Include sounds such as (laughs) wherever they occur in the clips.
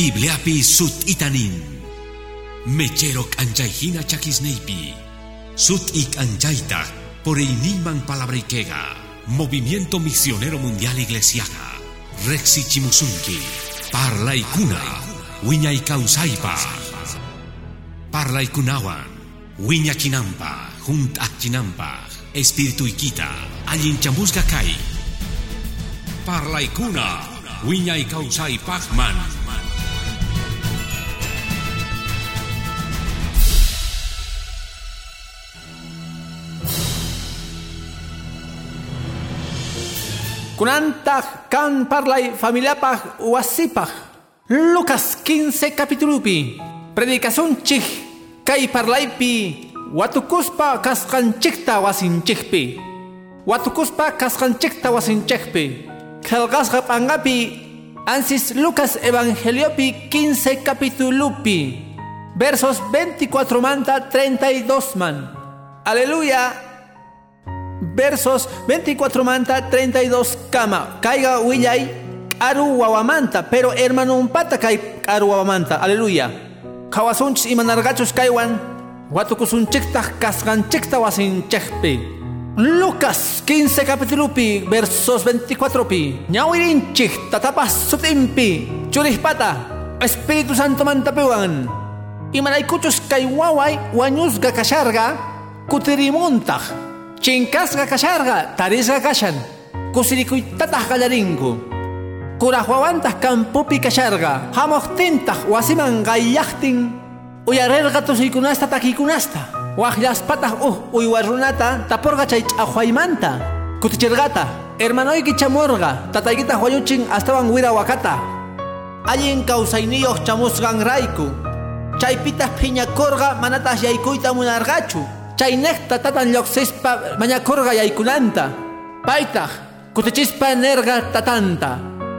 Bibliapi sut itanin. Mechero anchayhina chakisneipi. Sut ik anchaita por iniman palabrikega. Movimiento Misionero Mundial Iglesiaga. Rexi Chimusunki. Parla ikuna. Wiña ikausaipa. Parla ikunawan. Wiña chinampa. Junt chinampa. Espíritu ikita. Allin chamusga kai. Parla ikuna. Wiña. Kunantah kan parlay familiapaj wasipaj. Lucas 15 capitulupi. Predicación chih. Kay parlaypi. Watukuspa kasqanchikta wasinchikpi. Watukuspa kasqanchikta wasinchikpi. Kalgasqa pangapi. Ansis Lucas Evangeliopi 15 capitulupi. Versos 24 manta 32 man. Aleluya versos 24 manta 32 kama caiga willay aru wawamanta pero hermano un pata kai aru wawamanta aleluya. Kawasunchis imanargachus kaiwan watukusunchikta kasganchikta wasinchekpi Lucas 15 capítulopi versos 24 pi. Ñawirinchik tatapas sutimpi churihpata Espíritu Santo mantapewan imanaykuchus kay waway wañusga kasharga Chinkasga kasharga, tarisga kashan. Kusirikuytatah kallaringu. Kurahwawantah kampupi kasharga. Hamohtintah wasiman gayachtin. Uyarerga tusiykunasta takikunasta. Wajllaspatah uh uywarunata taporga chay ch'aqwaymanta. Kutichirgata. Hermanoyki chamorga. Tataykita wayuchin astawan wira wakata. Allin kawsayniyoq chamusgan rayku. Chaypitah phiñakorga manatas yaykuyta munargachu. Chaynekta tatan lluqsispa mañakurqa yaykunanta paytaq kutichispa nerga tatanta.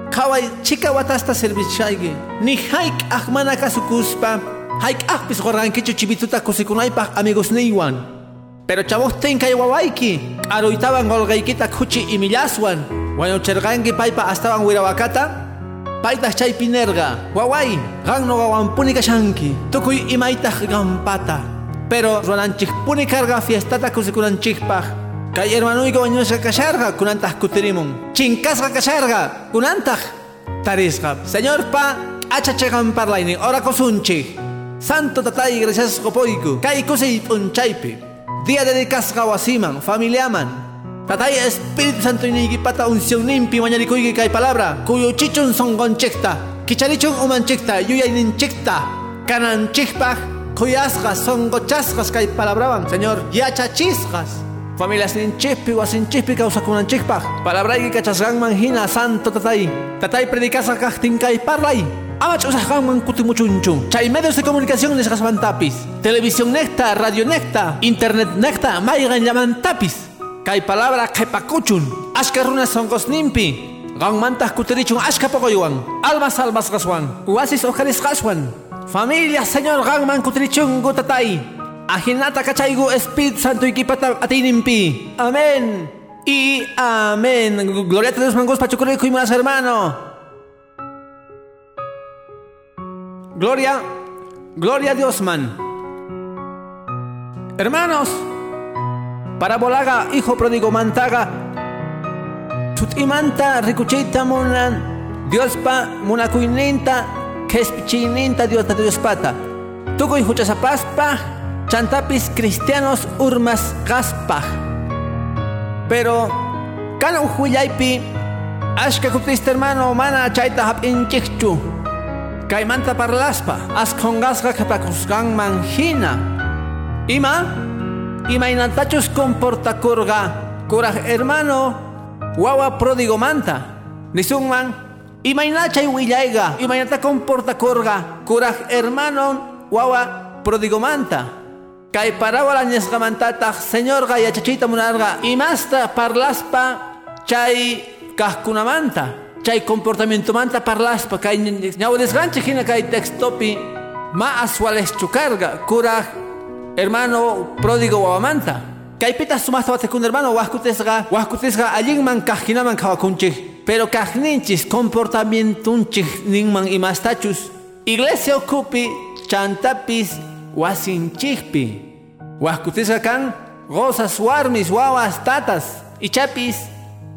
Qhaway chika watasta servichayki ni hayk'aq mana kasukuspa hayk'aqpis qorqankichu chibituta kusikunaypaq amigosniywan pero chamuqtin kay wawayki k'aruytawan qolqaykita khuchi imillaswan. Wañuchirqanki paypa astawan wirawakata paytaq chaypi nerga. Waway qanno wawanpuni kashanki tukuy imaytaq qampata pero runanchikpuni karga fiestata kusikunanchikpaj kay hermanuyga wañusqa kasharqa kunantaq kutirimun chinkasqa kasharqa kunantaq tarisqa señorpa achachiqan parlaynin orakusunchik santo tatay gracias qopoyku kay kusiy p'unchaypi dia dedicasqa wasiman familiaman tatay espíritu santo niykipata uncionninpi mañarikuyki kay palabra. Kuyuchichun sonqonchikta kicharichun umanchikta yuyayninchikta kananchikpaj Kuyasgas, songochasgas kay palabraban, Señor, yachachisgas. Familias ninchipi, wasinchipi, causakunanchikpaj. Palabrayki kachasganman hina, santo tatay. Tatay predicasa kajtin kay parlay. Amach usajganman kutimuchunchu. Chay medios de comunicación nisgasmantapis. Televisión necta, radio necta, internet necta, maygan llaman-tapis. Kay palabra kepakuchun. Ashka runas songosnimpi. Ganmantas kuterichun ashka pokoywan. Almas almas gaswan. Uasis ojaris gaswan. Familia Señor Gangman Kutrichungu Tatay. Ajinata Kachaigu Espíritu Santo y Kipata Atinimpi. Amén. Y amén. Gloria a Dios, mangos pachucureco y más hermano. Gloria, gloria a Dios, man. Hermanos, para Bolaga, hijo pródigo Mantaga, Chutimanta, Ricuchita Munan, Dios pa, Munacuininta, Kespichininta Dios de Dios pata. Tukuy huchasapaspa, chantapis cristianos urmas gaspa. Pero, kan uhuyaypi, ashka kutista hermano mana chaita hap inchichu. Kaimanta parlaspa, askongasga kapakusgan manjina. Ima, ima inantachus comportakurga, kuraj hermano, wawa pródigo manta. Nisungman, Imaynachay willayga, imaynata comporta korga, kuraj hermano wawa prodigomanta. Kay parawala ñasqamantataq señorqa yachachita munarqa imasta parlaspa chay kajkunamanta. Chay comportamientomanta parlaspa kay ñawdisqanchik hina kay textopi ma aswaleschu karga kuraj hermano pródigo wawamanta. Kaypita sumasta watakun hermano wajkutesqa wajkutesqa allinman kajkinaman kawakunchik pero kajninchis comportamientunchik ninman imastachus iglesia ocupi chantapis wasinchikpi Huascutisca kan gozas warmis wawas tatas ichapis.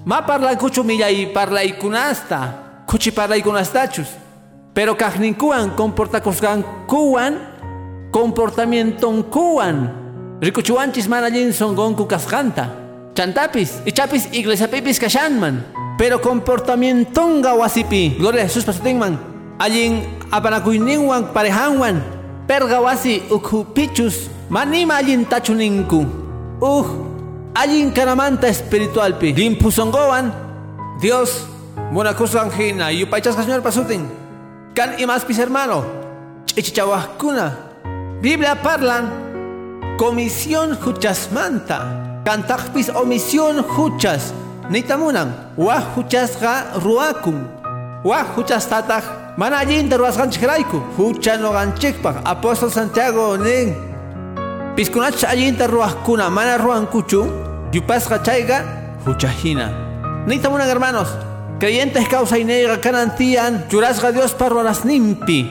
Ma parlakuchu millay kunasta kuchi kunastachus pero kajninkuan comportakusqankuwan comportamientonkuwan rikuchuanchis mana allin songonku kasqanta chantapis ichapis iglesiapipis kashanman. Pero comportamientonga wasipi. Gloria a Jesús pasutinman allin apanakuyninwan parejanwan. Perga wasi ukhupichus manima allin tachuninku. Uh allin karamanta espiritualpi. Limpusongowan Dios munakusan hina yupaychasqa señor pasutin. Kan imaspis hermano. Chichichawajkuna Biblia parlan comisión huchasmanta cantaqpis omisión huchas nitamunan wa huchasqa ruakun wa huchas tataq mana allinta ruwasqanchiklarayku huchanoqanchikpaq apóstol Santiago nin. Piskunachus allinta ruwaqkuna mana ruwankuchu yupasqa chayqa huchahina niytamunan hermanos. Creyentes kawsayniyqa kanan tiyan churasqa Diospa nimpi.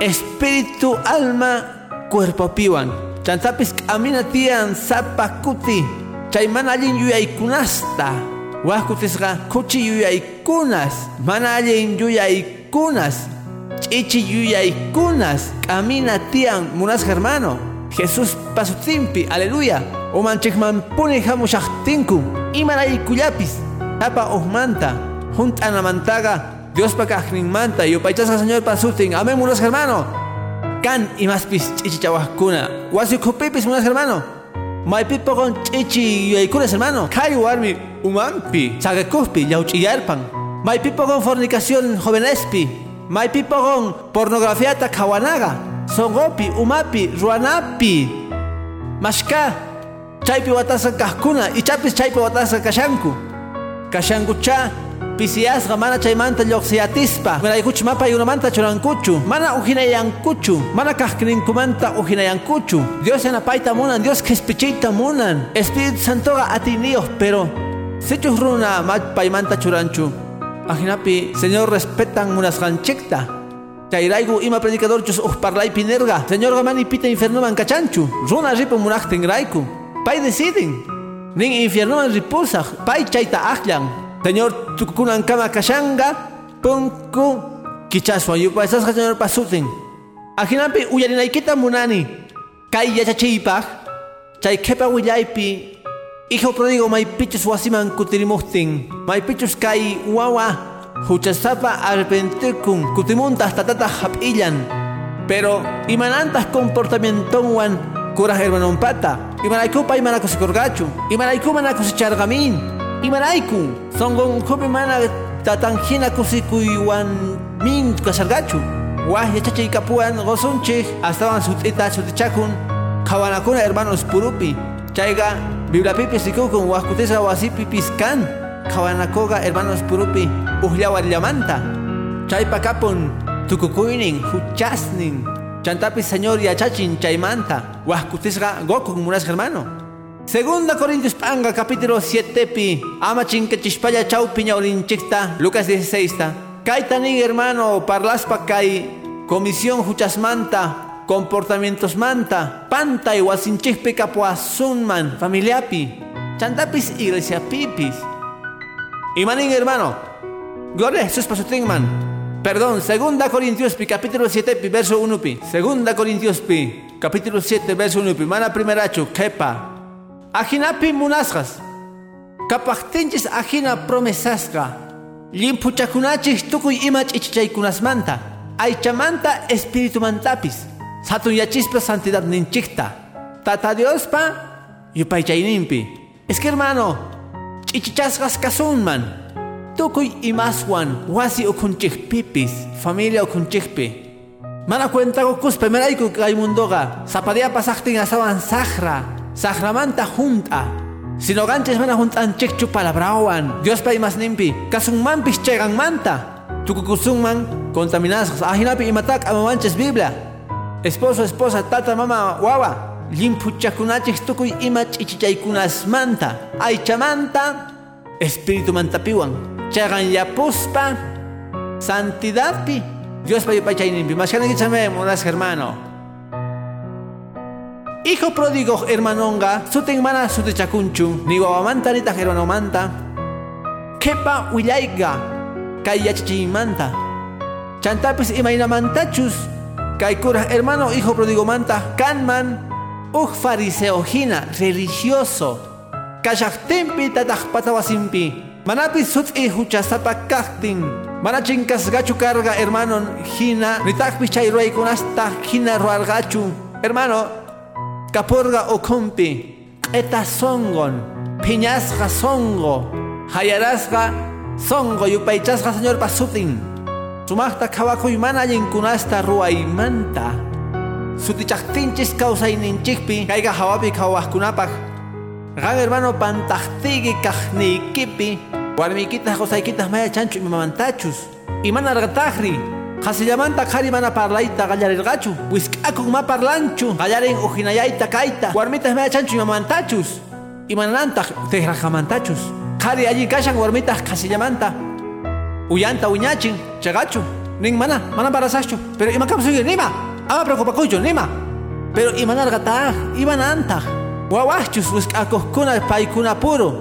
Espíritu alma cuerpo piwan chantapis k'amina tiyan sapa kuti chay mana allin yuyaykunasta wajkutisqa kuchi yuyaykunas. Mana allin yuyaykunas. Kunas chichi kunas camina tian munas hermano. Jesús pasutimpi aleluya. Umanchikman puni hamushaqtinku imaraykullapis tapa uhmanta mantaga Dios pa manta yupaychasqa señor pasutin amén munas hermano kan imaspis kuna wasi kupipis munas hermano maypipo con chichi kunas hermano kay warmi umampi sagakuspi llawch'iyarpan Maipipo con fornicación jovenespi. Maipipo con pornografía kawanaga. Songopi, umapi, ruanapi. Mashka. Chaypi watasa kahkuna. Ichapis chaypi watasa kashanku. Kashanku cha. Pisiasqa mana chaymanta lluqsiyatispa miraykuchu mapa yunamanta churankuchu mana ujinayankuchu mana kaqninkumanta ujinayankuchu Dios yanapayta munan Dios qispichiyta munan Espíritu Santoqa atiniyuq pero sichuq runa paymanta churanchu Ajinapi, Señor, respetan unas ganchecta. Chairaigu ima predicador chus uh parlay pinerga. Señor gamani pita infierno man cachanchu. Runa ripo munachten raiku. Pai deciden. Ning infierno man. Pai chaita ajlan. Señor, tukukunan kama kashanga. Punku. Kichaswa yupa esas señor pasutin. Ajinapi uyarinaikita munani. Kai yachachipaj. Chay kepa willaypi Hijo pródigo pichos wasiman kutirimuhtin, pichos kai wawa, huchasapa arrepentirkun, kutimuntas tatata hapillan. Pero imanantas comportamientonwan kuras hermanonpata, imanaykupa imanakusikurgachu, imanayku manakusichargamin, imanayku, songon kupi mana tatanjina kusikuywan min kasargachu. Wah yachachaykapuan gosunchik, astawan sutita sutichakun, kawanakuna hermanos purupi, chayga Biblia pipi sikukun waskutisa wasipi piskan kawanakoga hermanos purupi uhlawar llamanta. Chaypa kapun tukukuynin huchasnin chantapis señor yachachin chaymanta waskutisqa gokun munas hermano Segunda Corintios Panga capítulo 7 pi ama chinkachishpaya chawpi ñawlinchikta Lucas 16 ta kaytanin hermano parlaspa kay comisión huchasmanta comportamientos manta, panta y wasinchikpi kapuasunman, familiapi, chantapis iglesia pipis. Imanin hermano, gloria a Jesús pasutingman. Perdón, segunda Corintios pi, capítulo 7 pi, verso 1 pi. Segunda Corintios pi, capítulo 7, verso 1 pi. Mana primeracho, kepa. Ajinapi munasgas. Kapachtinchis ajina promesasga. Limpuchakunachis tukuy imach ichichaykunasmanta. Aychamanta espíritu mantapis. Satun yachispa santidad ninchikta. Tata Dios pa yupaychaynimpi. Es que hermano, chichichasgas kasunman. Tukuy imaswan wasi pipis, familia ukunchikpi. Mana cuenta gokuspe merayku kay pasaktin asawan sahra. Sahramanta junta. Sino ganches mana juntanchikchu palabrawan. Dios pa imas nimpi. Kasunmanpis chegan manta. Tukukusungman contaminadas. Ahinapi imatak amamanches Biblia esposo, esposa, tata, mama, wawa, limpuchakunachik tukuy ima manta, aychamanta, espíritu mantapiwan, chagan yapuspa, santidadpi, Dios pa yupaychayninpi mashkanakichame munas hermano Hijo pródigo hermanonga suten mana sutichakunchu ni wawamanta nitaq hermanomanta Kepa willayga kay yachachiymanta Chantapis imaynamantachus kay kuraj hermano hijo pródigo manta. Kanman uj fariseo hina religioso. Kashaqtinpi tataq patawasinpi manapis sut'i huchasapa kaqtin mana chinkasqachu karga hermano hina nitaqpis chay ruwaykunasta hina ruwarqachu hermano kapurga ukhunpi q'eta songon phiñasqa songo hayarasqa songo yupaychasqa señorpa sutin sumaqta qhawakuy mana allinkunasta ruwaymanta sutichaqtinchis kawsayninchikpi kayqa hawapi qhawaqkunapaq qan hermano pantaqtiki kaqniykipi warmiykitaq qusaykitaj maya chanchu imamantachus imanarqataqri qasillamanta qhari mana parlayta qallarirqachu wisk'akun ma parlanchu qallarin ujinayayta kayta warmitaj maya chanchu imamantachus imanantaq tiqraqamantachus qhari allin kashan warmitaq qasillamanta uyanta wiñachin chaqachu nin mana mana parasaqchu pero imakapusuy nima ama preocupakuychu nima. Pero imanarqataq imanantaq wawachus wisk'akuqkuna paykuna puro.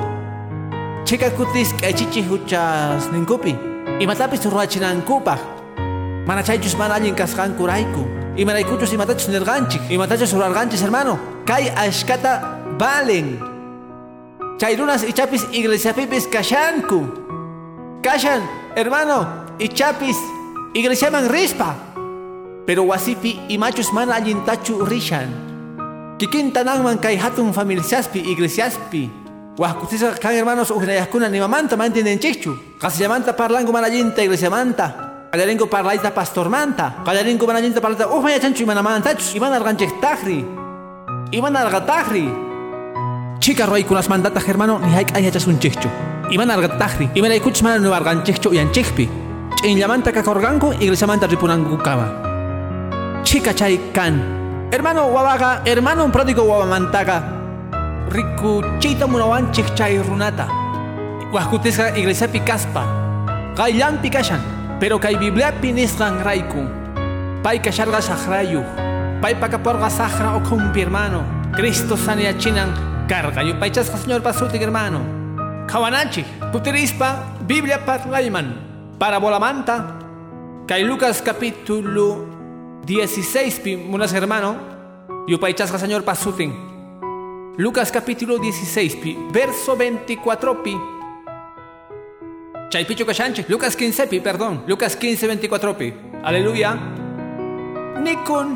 Chikakutis k'aychichij huchas ninkupi. Imatapis ruwachinankupaq mana chaychus mana allin kasqankurayku imaraykuchus imatachus nirqanchik imatachus rurarqanchis hermano. Kay ashkata valen. Chay runas ichapis iglesiapipis kashanku. Kashan hermano ichapis iglesiaman rispa. Pero wasipi imachus mana allintachu rishan. Kikintananman kay hatun familiaspi iglesiaspi. Wajkutisqa kan hermanos ujnayajkuna nimamanta ma entendenchikchu qasillamanta parlanku mana allinta iglesiamanta qallarinko parlayta pastormanta qallarinko mana allinta parlayta ujmayachanchu imanamantachus imanarqanchiktajri imanarqatajri chika ruwaykunasmantataq hermano ni hayk'ayyachasunchikchu imanarqatajri imaraykuchus mana nuwarqanchikchu uyanchikpi ch'inllamanta kakurqanku iglesiamanta ripunanku kama chika chay kan hermano wawaqa hermano pródigo wawamantaqa rikuchiyta munawanchik chay runata. Wajkutisqa iglesiapi kaspa qayllanpi kashan pero kay bibliapi nisqan rayku pay kasharqa saqrayuq pay pakaporqa saqra ukhunpi hermano. Cristo sanayachinan karqa yupaychasqa señor pasutik hermano. Qhawananchik kutirispa biblia parlayman parabolamanta kay lucas capítulo 16 pi munas hermano. Yupaychasqa señor pasutin Lucas capítulo 16 pi verso 24 pi Chaypichu kashanchik Lucas 15 pi perdón. Lucas 15 24 pi. Aleluya. Nikun.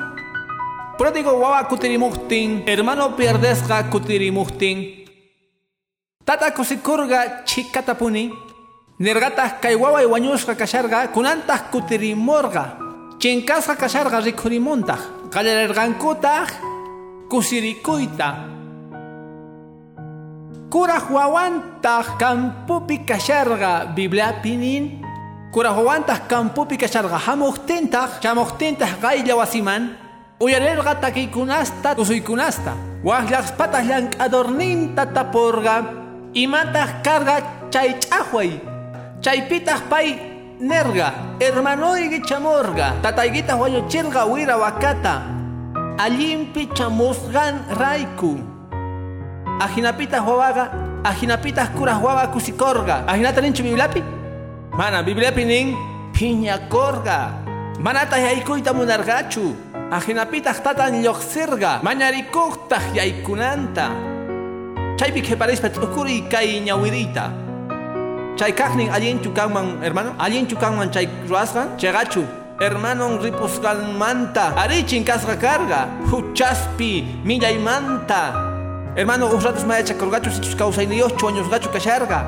Pródigo wawa kutirimuhtin. Hermano pierdesqa kutirimuhtin. Tata kusikurga chikatapuni. Nirgataq kay waway wañusqa kasharqa kunantaq kutirimurqa Chinkasqa kasharqa rikhurimuntaq qallarirqankutaq wawantaq kampupi kasharqa Bibliapinin Kuraj wawantaq kampupi kasharqa hamuqtintaq chamuqtintaq qaylla wasiman. Uyarirqa takiykunasta tusuykunasta waqllaqspataq llank'adorninta tapurqa imataq karqa chay ch'aqway chaypitaq pay nerga. Hermanoyki chamurqa tataykitaq wañuchirqa wira wakata. Allinpi chamusqan rayku ajinapitaq wawaqa ajinapitaq kuraq wawa kusikorqa ajinata ninchu bibliapi mana bibliapi nin phiñakorqa manataq yaykuyta munarqachu ajinapitaq tatan lluqsirqa mañarikuqtaq yaykunanta. Chaypi qhiparispa t'ukuriy kay ñawiriyta chay kaqnin allinchu kanman hermano allinchu kanman chay ruwasqa chayqachu hermanon ripusqanmanta arichin kasqa karqa huchaspi millaymanta hermano uj ratos mayachakurqachu sichus kawsayniyuqchu wañusqachu kasharqa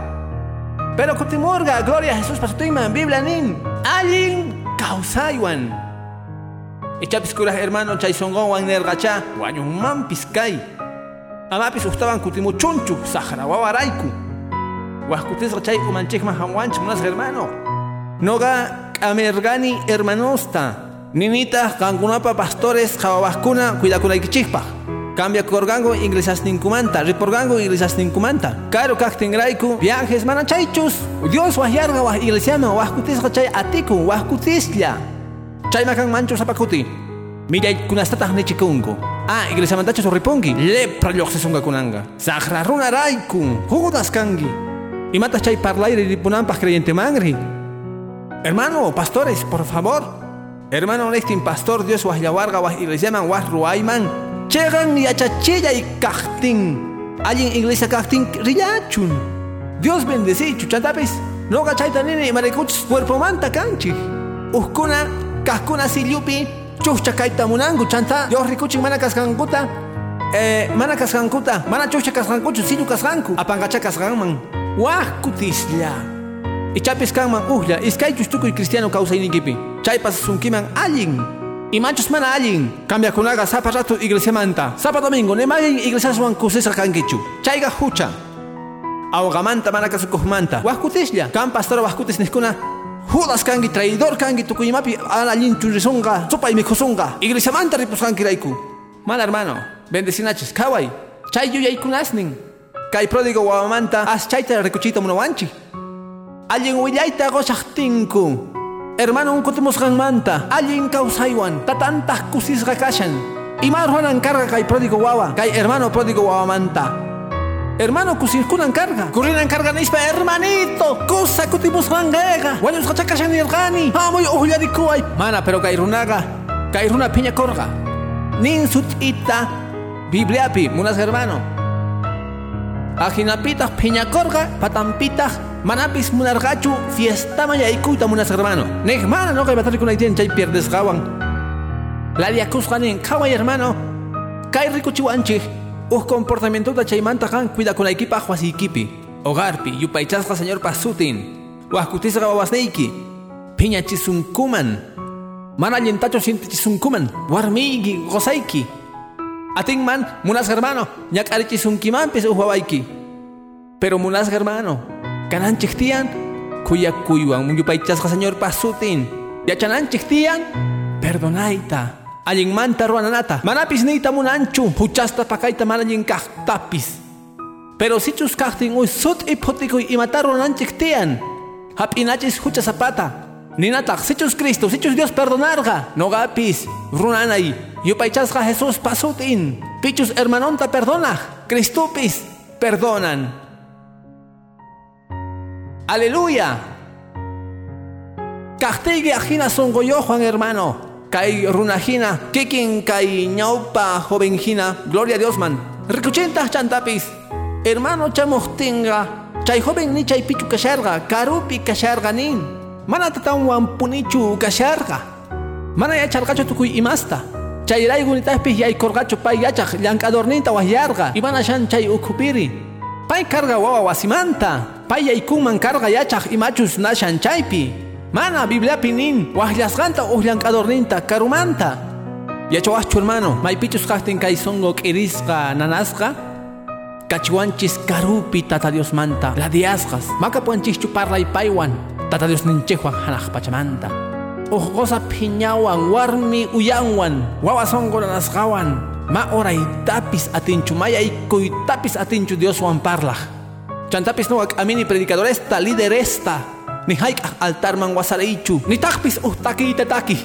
pero kutimurqa gloria a jesús pasutinman biblia nin. Allin kawsaywan ichapis kuraq hermano chay sonqonwan nerqacha wañunmanpis kay amapis ujtawan kutimuchunchu saqra wawarayku wajkutisqa chay umanchikman hamwanchik munasqa hermano. Noqa k'amirqani hermanosta ninita qankunapa pastores qhawawaqkuna cuidakunaykichikpaq cambiakurqanku inglesasninkumanta riporqanku inglesasninkumanta caro kaqtinrayku viajes mana chaychus dios wahyarqa waj iglesiaman wajkutisqa chay atikun wajkutislla chayma kan manchu sapakuti millay nechikunku ah iglesia mantachu sorripunki lepra kunanga saqra runa rayku judas kangi imatas chay parlayri ripunanpaq creyente mangri hermano pastores por favor hermano nestin pastor Dios wahyawarga wah iglesiaman wah ruayman chegan yachachilla y kajtin alguien iglesia kajtin rillachun Dios bendecichu chantapis noga chayta nini imarikuchis cuerpo manta kanchi uskuna kahkuna sillupi chucha kaita munangu chanta. Yo rikuchin mana kaskankuta eh mana kaskankuta mana chucha kaskankuchu silu kaskanku apangacha kaskanman wahkutislla ichapis kanman uhlla iskaychus tukuy cristiano kawsayninkipi chaypas sunkiman allin imachus mana allin. Cambiakunaqa sapa rato iglesia manta sapa domingo nemagin iglesiaswan kusisqa kankichu chayqa hucha awqamanta mana kasukuqmanta wahkutislla kan pastor wahkutis niskuna Judas kangi traidor kangi tukuymapi alallin churrisunga sopa y mikusunga iglesia manta ripuskanki raiku. Mal hermano. Bendecinachis kawai. Chay yuyaykunasnin kay pródigo wawamanta as chayta rikuchita munawanchi allin willayta goshaqtinku hermano un kutimusqanmanta allin kawsaywan tatantaq kusisqa kashan ima ruanan karga kay pródigo wawa kay hermano pródigo wawamanta Hermano, kusirkunan carga. Kurinan carga nispa, hermanito. Kusa kutimus mangega. Wanyus kachakashan yelgani. Hamoy uhularikuay. Mana, pero kairunaga. Kairuna piña corga. Nin sut ita. Bibliapi, munas hermano. Ajinapita piña corga. Patampita. Manapis munargachu. Fiesta maya ikuita munas hermano. Negmana no kay con chay pierdes gawan. La diacusganin. Kawai hermano. Kai rikuchiwanchi. Us comportamiento da chaymanta kan cuida con la equipa equipi. Ogarpi, yupaychasqa señor pasutin. Wahkutisqa wawasnayki. Piña chisunkuman. Mana allentacho siente chisunkuman. Warmigi, gozayki. Atin man, munas hermano. Ñak ari chisunkimanpis uhwawaiki. Pero munas hermano. Kananchik tiyan. Kuya kuywan yupaychasqa señor pasutin. Yachananchik tiyan. Perdonaita allin manta ruananata manapis niyta munanchu huchasta pakaita manallin tapis. pero sichus kaqtin uy sut iputikuy imata ruananchik tiyan hap'inachis hucha zapata ninataq sichus Cristo sichus Dios perdonarga nogapis runanay yupaychasqa Jesús pasutin. Pichus hermanonta perdona. Cristupis perdonan. Aleluya. Kaqtiyki ajina Juan hermano. Kai runajina, kikin kai ñaupa jovenjina, gloria a Dios man. Rikuchinta chantapis, hermano chamuhtinga, chay joven ni chay pichu kasharga, karupi kasharga nin. Mana tatan wampunichu kasharga. Mana ya chargacho tukuy imasta. Chay raygunitapis yay korgacho pay yachaq llank'adorninta wahyarga. Imana shan chay ukupiri. Pay karga wawa wasimanta. Pay yaykunman karga yachaq imachus nashan chaypi. Mana Biblia pinin, wahlasganta uhlank'adorninta karumanta. Yachawachchu hermano, maypichus kaqtin kay songo k'irisqa nanasqa, kachiwanchis karupi tata Dios manta, la diasqas, maka puanchishchu parlay paywan, tata Dios ninchejwan hanaq pachamanta. Piñawan, warmi uyanwan, wawa songo nanasqawan, ma oray tapis atinchu, tapis atinchu Dios wan parlah. Chantapis no amini predicadoresta, lideresta, ni haik altarman wasaraichu ni takpis uhtaki tataki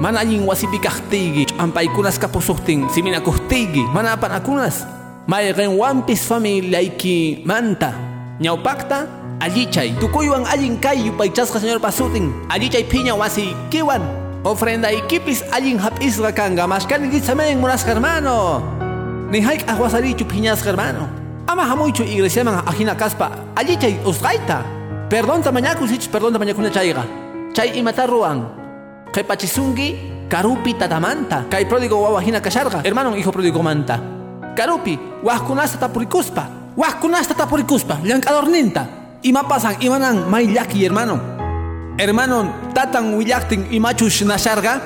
mana allin wasipikahtigi ampaykunas kapusuhtin siminakuhtigi mana apanakunas. Mayqinwanpis familiayki manta. Ñawpaqta allichay tukuywan allin kay yupaychasqa señor pasutin allichay phiña wasiykiwan ofrendaykipis allin hap'isqa kanqa mashkanikisamen munasqa hermano ni haik ahwasarichu phiñasqa hermano ama hamuychu iglesiaman ajina kaspa allichay usqayta Perdón tamañaku sich perdón tamañakuna chayqa. Chay imata ruan. Qhipachisunki karupi tatamanta. Kay pródigo wawa hina kasharqa. Hermano hijo pródigo manta. Karupi waqkunasta tapurikuspa. Waqkunasta tapurikuspa. Llank'adorninta. Ima pasan imanan may llaki hermano. Hermano tatan willaktin imachush nasharqa.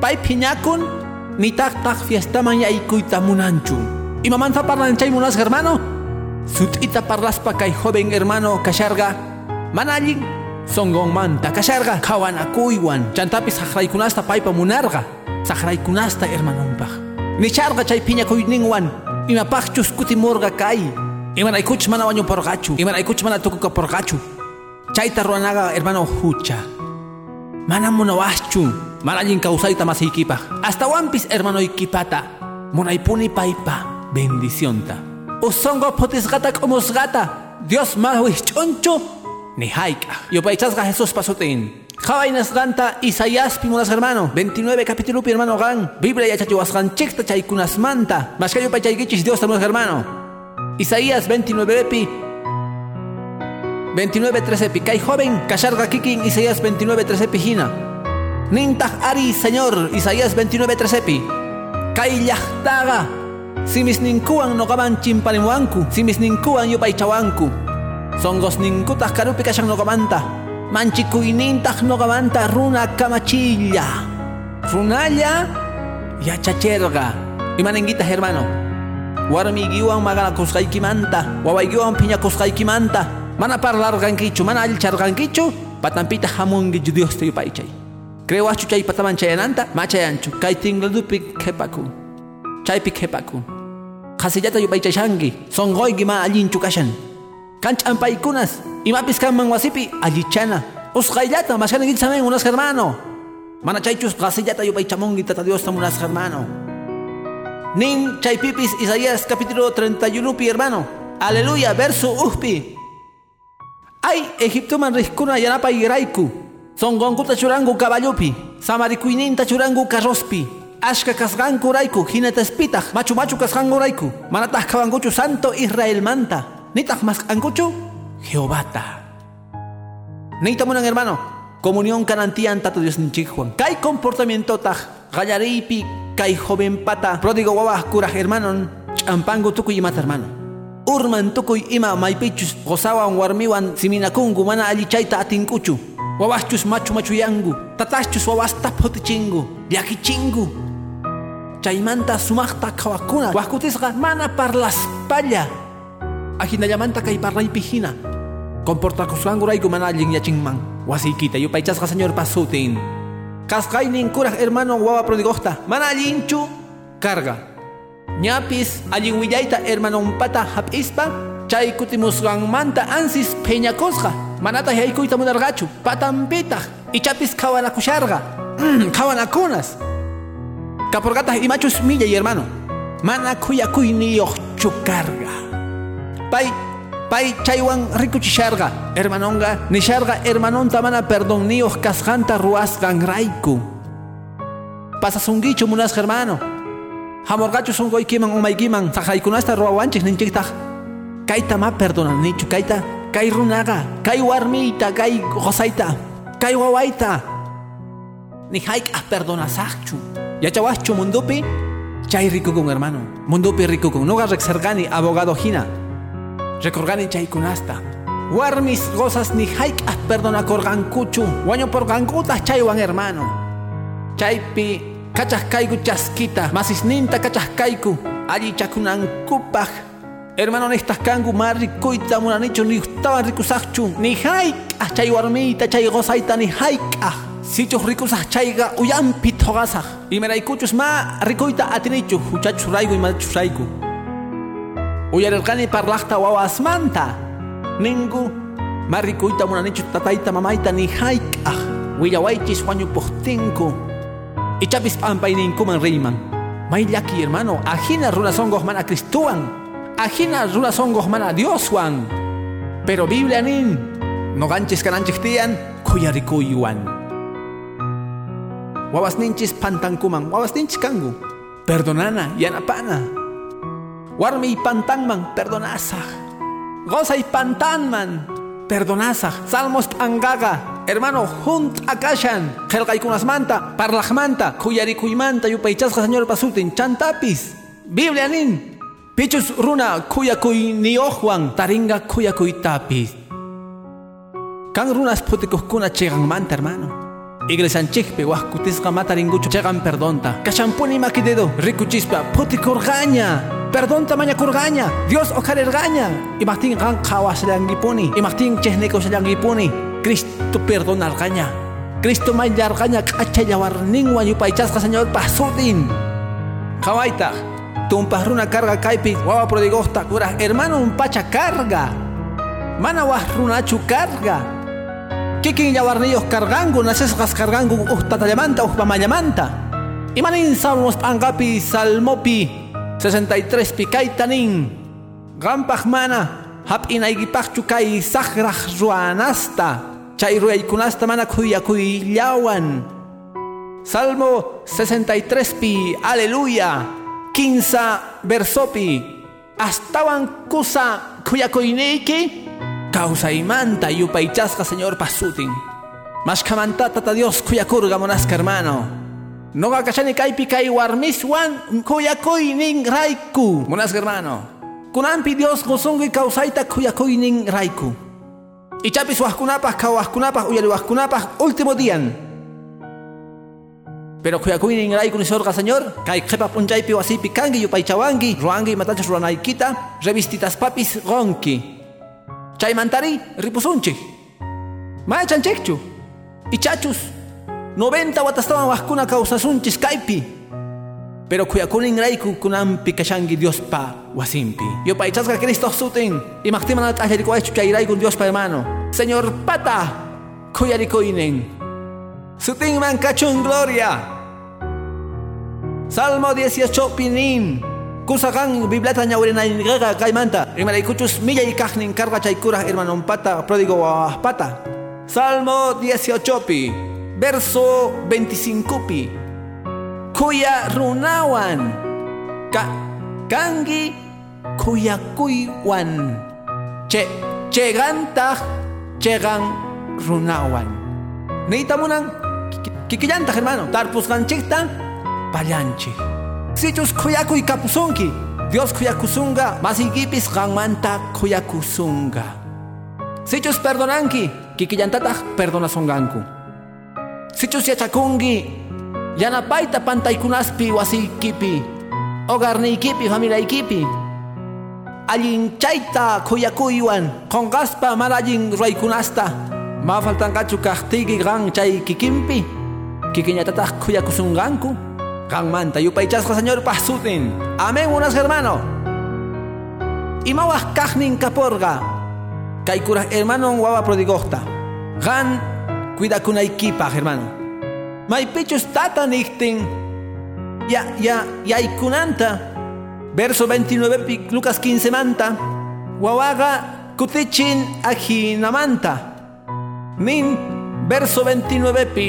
Pay phiñakun nitaqtaq fiestaman yaykuyta munanchu. Imamanta parlan chay munas hermano. Sut'ita parlaspa kay joven hermano kasharqa manallin songonmanta kasharqa qhawanakuywan chantapis haqraykunasta paypa munarqa saqraykunasta hermanonpaq nicharqa chay phiñakuyninwan imapaqchus kutimurqa kay imanaykuchus mana wañuporqachu imanaykuchus mana tukukaporqachu chayta ruwanaqa hermano hucha mana munawaschu Manallin causaita más equipa. Hasta wampis hermano equipata. Monaipuni paipa. Bendicionta. Usongo potisgata como gata. Dios malhuis choncho. Ni haika. Yo paichasga Jesús pasotin. Jawainas ganta Isaías pimunas hermano 29 capítulo hermano gan Biblia ya chachuas gan chikta chaykunas manta Mascayo pachaygichis Dios hermano Isaías 29 pi 29 13 pi Kai joven kasharga kikin Isaías 29 13 pi hina. Nintah ari señor Isaías 29 13 pi Kai yahtaga Simis ninkuan no gaban chimpalimuanku Simis ninkuan yo paichawanku. Songos ninkutah karupi kashang no gamanta. Manchikuynintaq noqamanta runa kamachilla. Runalla yachacherqa imananguitaq hermano warmiykiwan maqanakusqaykimanta wawaykiwan phiñakusqaykimanta mana parlarqankichu mana allicharqankichu patanpita hamunkichu Dios yupaychay crewaschu chay pataman chayananta machayanchu kay tinladupi qhipaku chaypi qhipaku qasillata yupaychashanki sonqoyki ma allinchu kashan. Kanch'ampaykunas imapis kanman wasipi allichana. Usqayllata mashanigit samen unas hermano mana chaychus qasillata yupaychamunki tata Dios tamunas hermano nin chaypipis Isaías capítulo 31 pi hermano. Aleluya verso uhpi ay Egiptoman rikuna yanapay rayku sonqonkuta churangu caballupi. Samarikuyninta churangu carrospi. Ashka kasqanku rayku jinetaspitaq machu machu kasqanku rayku manataq kawankuchu santo Israel manta. Nitaq masq'ankuchu Jehovata. Neitamunan hermano, comunión canantian tato Dios Juan. Kai comportamiento taj, gallaripi, kai joven pata, pródigo guabas cura hermano, champango tukuy mata hermano. Urman tukuy ima maipichus, gozawan warmiwan siminakungu mana alichaita atinkuchu. Wawachus machu machu yangu, tatachus wawasta potichingu, diakichingu. Chaymanta sumachta kawakuna, wakutisga mana parlas palla. Ajinallamanta kay parlay pijina, Comporta kusangurayku mana allin yachinman wasiykita yupaychasqa señor pasutin kasqaynin kuraq hermano wawa prodigoqta mana allinchu carga ñapis allin willayta hermanonpata hap'ispa chay kutimusqanmanta ansis phiñakusqa manata yaykuyta munarqachu patanpitaq ichapis qhawanakusharqa qhawanakunas kapurqataq imachus millay hermano. Mana kuyakuyniyuqchu carga pay pay chaywan rikuchisharqa hermanonga nisharqa hermanonta mana perdonniyuq kasqanta ruwasqan rayku pasasunkichu munasqa hermano. Hamurqachu sunquykiman umaykiman saqaykunasta ruwawanchik ninchiktaq kayta ma perdonanichu kayta kay runaqa kay warmiyta kay qosayta kay wawayta ni hayk'aq perdonasaqchu yachawaschu mundupi chay rikukun hermano mundupi rikukun nuqa riqsirqani abogado hina Recorgani chaykunasta. Warmis gozas ni hayk'aj perdonakorqankuchu wañuporqankutaj chaywan hermano. Chaypi kachaj kayku chaskita masisninta kachaj kayku allichakunankupaj hermano nistas kanku ma rikuyta munanichu ni ustawan rikusaqchu ni hayk'aj chay warmiyta chay gozayta ni hayk'aj sichuq rikusaq chayqa uyampi thoqasaq imaraykuchus ma rikuyta atinichu huchachus rayku imachus rayku uyarerqani parlaqta wawasmanta ningu. Marikuyta munanichu tatayta mamayta ni hayk'aq willawaychis wañupuqtinku ichapis p'ampayninkuman riyman may llaki hermano ajina runasongoq mana Cristuwan ajina runasongoq mana Dioswan. Pero Biblia nin. Noqanchis kananchik tiyan kuyarikuywan wawasninchis pantankuman. Wawasninchis kangu. Perdonana yanapana Warmi pantanman perdonasaj. Gozay pantanman perdonasaj. Salmos angaga. Hermano, junt akashan. manta, parlajmanta, kuyarikuymanta, yupaychasqa señor pasutin, chantapis. Biblia nin. Pichus runa kuyakuy niojuan, taringa kuyakuy tapis. Kan runas putikuskuna manta, hermano. Iglesanchikpi wahkutisqa mataringuchu chegan perdonta. Kashampuni makidedo rikuchispa putikurgaña. Perdón tamaña kurgaña. Dios okarergaña. Y Martín ran kawas langipuni. Y Martín chehnekos langipuni. Cristo perdonargaña. Cristo mayargaña kachaya warningwa yupaychasqa señor pasutin. Kawaita. Tumpasruna carga kaipi wawa prodigosta kura hermano un pacha carga. Mana runachu carga. kikin yawarniyuq kargangu nasisqas kargangu uj tatallamanta uj pamallamanta imanin salmos p'anqapi salmopi 63 pi kayta nin qampaq mana hap'inaykipaqchu kay saqraq ruwanasta chay ruyaykunasta mana khuyakuyllawan Salmo 63 pi aleluya. 15 versopi. Astawan kusa kuyakuyniki Causaimanta yupaychasqa señor pasutin. Mashkamanta tata Dios kuyakurga monasca hermano. Noga kachani kaypi kay warmiswan kuyakuynin raiku monasca hermano. Kunampi Dios gosungi kausaita kuyakuynin raiku. Ichapis wahkunapas kawahkunapas uyaliwahkunapas último día. Pero kuyakuynin raiku ni sorga señor. Kay kepa wasipi kangi yupaychawangi. Ruangi matachas ruanaykita. Revistitas papis gonki. Chaymantari ripusunchik. Mayachanchikchu. Ichachus. 90 watastawan wajkuna kawsasunchis kaypi. Pero kuyakunin rayku kunampi kashangi Dios pa wasimpi. Yo pa ichasqa Cristo sutin. Imaqtiman t'ajlarikuaychu chay raykun Dios pa hermano. Señor pata kuyarikuinen. Sutin man kachun gloria. Salmo 18 pinin. Kusakan biblata ñawrinayniqa kaymanta imaraykuchus millay kaqnin karqa chaykuraq hermanonpata pródigo wawajpata Salmo 18 pi verso 25 pi kuya runawan ka kangi kuyakuywan che chegantaq chegan runawan neytamunan kikillantaq hermano tarpusqanchikta pallanchik Sichus kuyakuy kapusunki. Dios kuyakusunga, masigipis ganmanta kuyakusunga. Sichus perdonanki, kikillantataq perdonasonganku. Sichus yachakungi, yanapaita pantaykunaspi wasiykipi, hogarniykipi, familiaykipi. Allin chayta kuyakuywan, qonqaspa mana allin raykunasta, ma faltanqachu kaqtiyki qan chay kikimpi, kikiñatataq kuyakusunganku. Kanmanta yupaychasqa señor pasutin. Amén unas hermano. Imawaj kajnin kaporga. Kaykuraj hermano wawa prodigosta. Gan cuidakunaykipaj hermano. Maypichus tata niktin. Ya ya yaykunanta. Verso 29 pi Lucas 15 manta. Wawaga kutichin ajinamanta. Nin verso 29 pi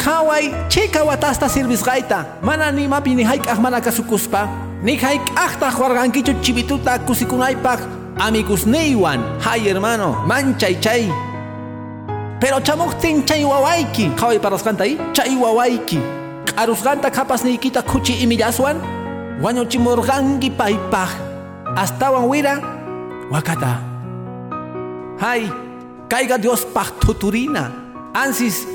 kaway chika watasta sirvis gaita mana ni mapi ni haik mana kasukuspa ni haik ahta juargankichu chibituta kusikunaypak amigos neiwan hay hermano manchay chay pero chamuktin chay wawaiki kaway parasqanta ahí chay wawaiki arusganta kapas niykita kuchi imillaswan wañuchimurqanki paypaj astawan wira wakata. Hay kayga Dios paj tuturina. Ansis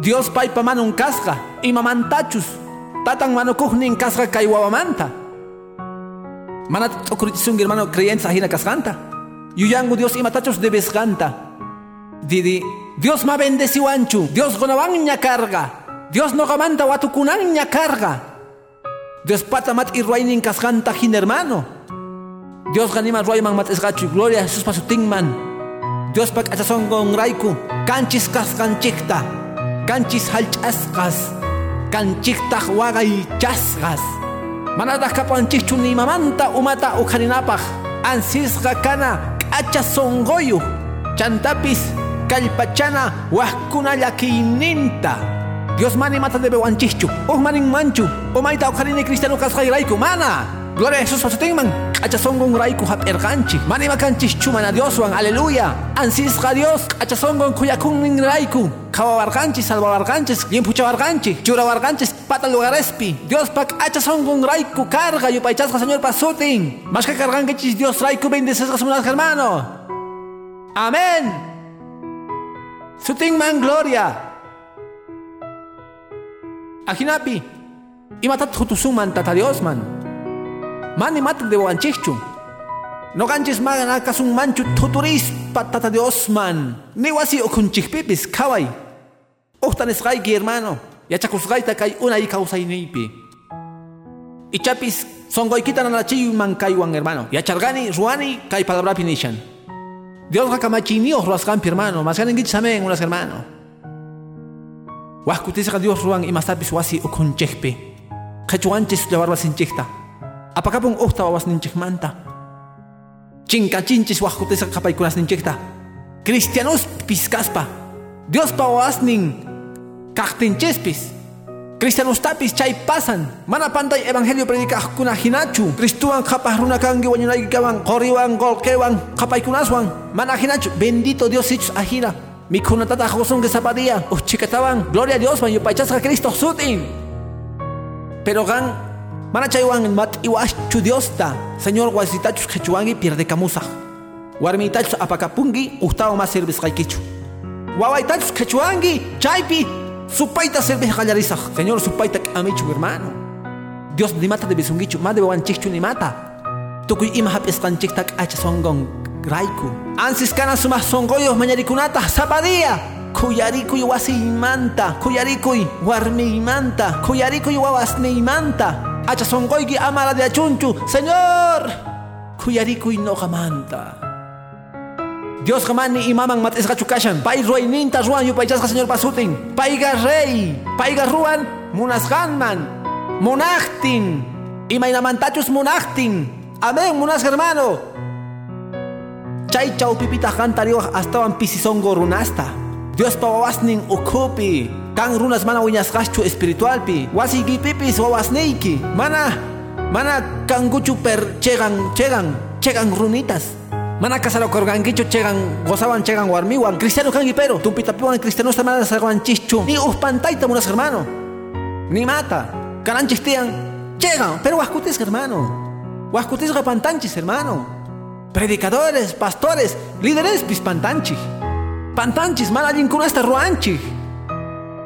Dios paypa manun kasqa imamantachus tatan manukuqnin kasqa kay wawamanta. Mana t'ukurichisungui hermano creyentes ajina kasqanta yuyangu Dios imatachus debesqanta didi Dios ma bendeciwanchu Dios gonawanña karga Dios noqamanta watukunanña karga Dios pata mat irruaynin kasqanta hin hermano. Dios ganima ruayman mat'isqachu gloria a Jesús pasutinman Dios pa k'achasongon rayku kanchis kasqanchikta kanchis halch'asqas kanchiktaq waqaychasqas manataq kapanchikchu nimamanta umata uqharinapaq ansisqa kana k'acha sonqoyuq chantapis kallpachana Dios mani mata debe wanchichu uj manin manchu umayta uqharini cristiano kasqayrayku mana. Gloria a Jesús pasutinman k'achasongon rayku hap'irqanchik mani makanchikchu mana Dioswan aleluya. Ansisqa Dios k'achasongon kuyakunnin rayku qhawawarqanchis salvawarqanchis llimpuchawarqanchik churawarqanchis pata lugarespi Dios pa k'achasongon rayku karqa yupaychasqa señor pasutin mashka karqankichis Dios rayku bendecesqa sunas hermano. Amén sutinman gloria. Ajinapi imatat hutusunman tata Diosman mani matak de wanchichu no ganchis magana kasun manchu tuturis patata de osman ni wasi okunchikpipis kawai. Uhtan isqayki hermano. Yachakusqayta kay unay kawsayniypi ichapis sonqoykita nanachiyman kaywan hermano. Yacharqani ruwani kay palabrapi nishan Dios hakamachinios ruasqampi hermano, más ganen gichamen unas hermano. Wahkutisa Dios ruan y mastapis wasi ukunchekpe. Kachuanches llavarwa sinchekta. Apakapun uhta wawas ninchekmanta. Chinkachinchis wahkutisa kapaykunas ninchekta. Cristianos piskaspa. Dios pa wasnin. Kaktinchespis. Cristianos tapis chay pasan. Mana pantay evangelio predika kuna hinachu. Kristuan kapah runa kangi wanyunay kawan. Koriwan golkewan. Kapay kunaswan. Mana hinachu. Bendito Dios ichus ahira. Mi kunatata josun que zapadía. Uh chikatawan. Gloria a Dios man Cristo sutin. Pero gan. Mana chaywan mat iwachu Dios. Señor wasitachus kechuangi pierde kamusa. Warmitachus apakapungi. Ustawa más servis kaikichu. Wawaitachus kechuangi. Chaypi. Supaita serve gallariza, Señor, supaita amichu hermano. Dios ni mata de besungichu, más de chichu ni mata. Tukui ima hapis kanchiktak acha songon raiku. Ansis kana sumah songoyos mañarikunata, zapadía. Kuyarikuy wasi imanta, kuyarikuy warmi imanta, kuyarikuy wawasne imanta. Acha songoygi amara de achunchu, Señor. Kuyarikuy no jamanta. Dios jamani imaman mat esgachu kashan. Pai ruaininta ruan yupaychasqa señor pasutin. Paiga rey. Paiga ruan munasganman. Munachtin. Imaynamantachus munachtin. Amén munas hermano. Chay pipita hasta astawan pisisongo runasta. Dios pawasnin ukupi. Kan runas mana wiñasqachu espiritualpi. Wasigipipis wawasniki. Mana mana kanguchu per chegan chegan chegan runitas. Mana kasaro korgankichu chegan gozaban chegan warmiwan. Cristiano kangi pero tumpitapiwan cristiano esta mana sarwan chichu. Ni uspantaita munas hermano. Ni mata. Karanchis tian. Chegan pero waskutis hermano. Waskutis pantanchis hermano. Predicadores pastores líderes pispantanchis. Pantanchis mana con esta ruanchi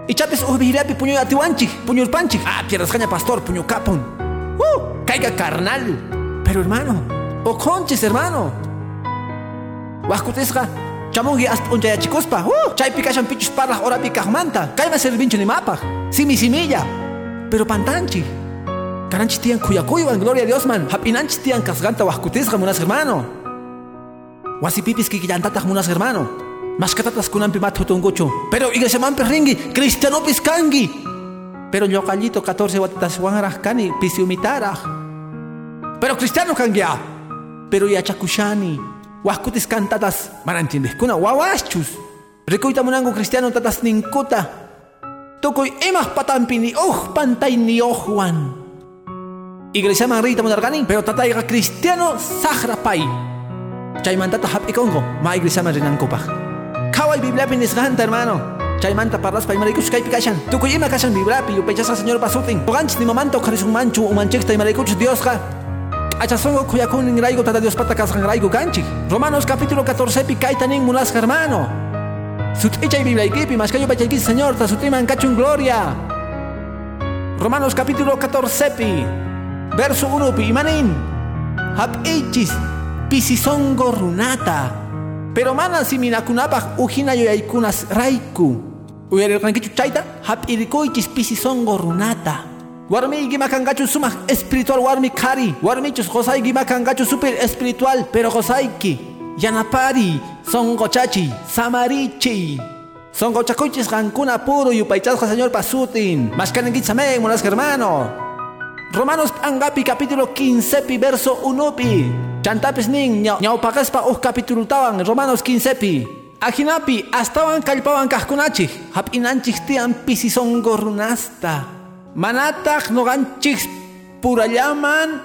y chapis uhbihirapi puño atiwanchi puño panchi ah pierdas caña pastor puño capun. Uh caiga carnal. Pero hermano o conchis hermano Wahkutisqa chamungi hasta unchayachikuspa. Uh, chaypi kashan pichus parlaq orapi kaqmanta kayma servinchu nimapaq simi similla. Pero pantanchi. Karanchis tiyan kuyakuywan gloria a Dios man. Hap'inanchis tiyan kasqanta wahkutisqa munas hermano. Wasipipis kikillantataq munas hermano. Maskatatas kunanpi mat hutunkuchu pero iglesiamanpi ringi cristianopis kangi. Pero ñoqallito 14 watitas wanraq kani pisiumitaraq pero cristiano kangia. Pero yachakushani Wahkutis cantatas kuna wawachus. Rikuita munango cristiano tatas ninkuta. Tukuy emas patampini oh pantay ni ojuan. Iglesia mangrita munargani, pero tatayga cristiano sahra pay. Chaymantata hap ikongo, ma iglesia manrinankupa. Kaway biblia pinisganta hermano. Chaymanta parlas pay marikuch kay pikashan. Tukuy ima kashan biblia pi upechasa señor pasutin. Toganch ni mamanto karisung manchu umanchekta y marikuch Dios ka. Achasongo kuyakun raigo tata Dios pata kasgan raigo ganchi. Romanos capítulo 14 pi kaitanin mulas hermano. Suticha y Biblia y mascayo pachayki señor ta sutiman cachun gloria. Romanos capítulo 14 pi verso 1 pi imanin. Hap ichis pisisongo runata. Pero mana si minakunapaj ujina yoyaikunas raiku. Uyarirankichu chaita hap irikoichis pisisongo runata. Warmi gima kangachu suma espiritual warmi kari. Warmi chus josai gima kangachu super espiritual. Pero ki Yanapari. Songochachi. Samarichi. Songochakuchis gankuna puro yupaychasca señor pasutin. Mashkanengit sameng monas hermano. Romanos Angapi capítulo 15 pi verso 1 pi. Chantapis nin ñaupagaspa uh capítulo tawan Romanos 15 pi. Ajinapi astawan kalpawan kahkunachi. Hap inanchik tian pisisongo runasta. Manataq noqanchik purallaman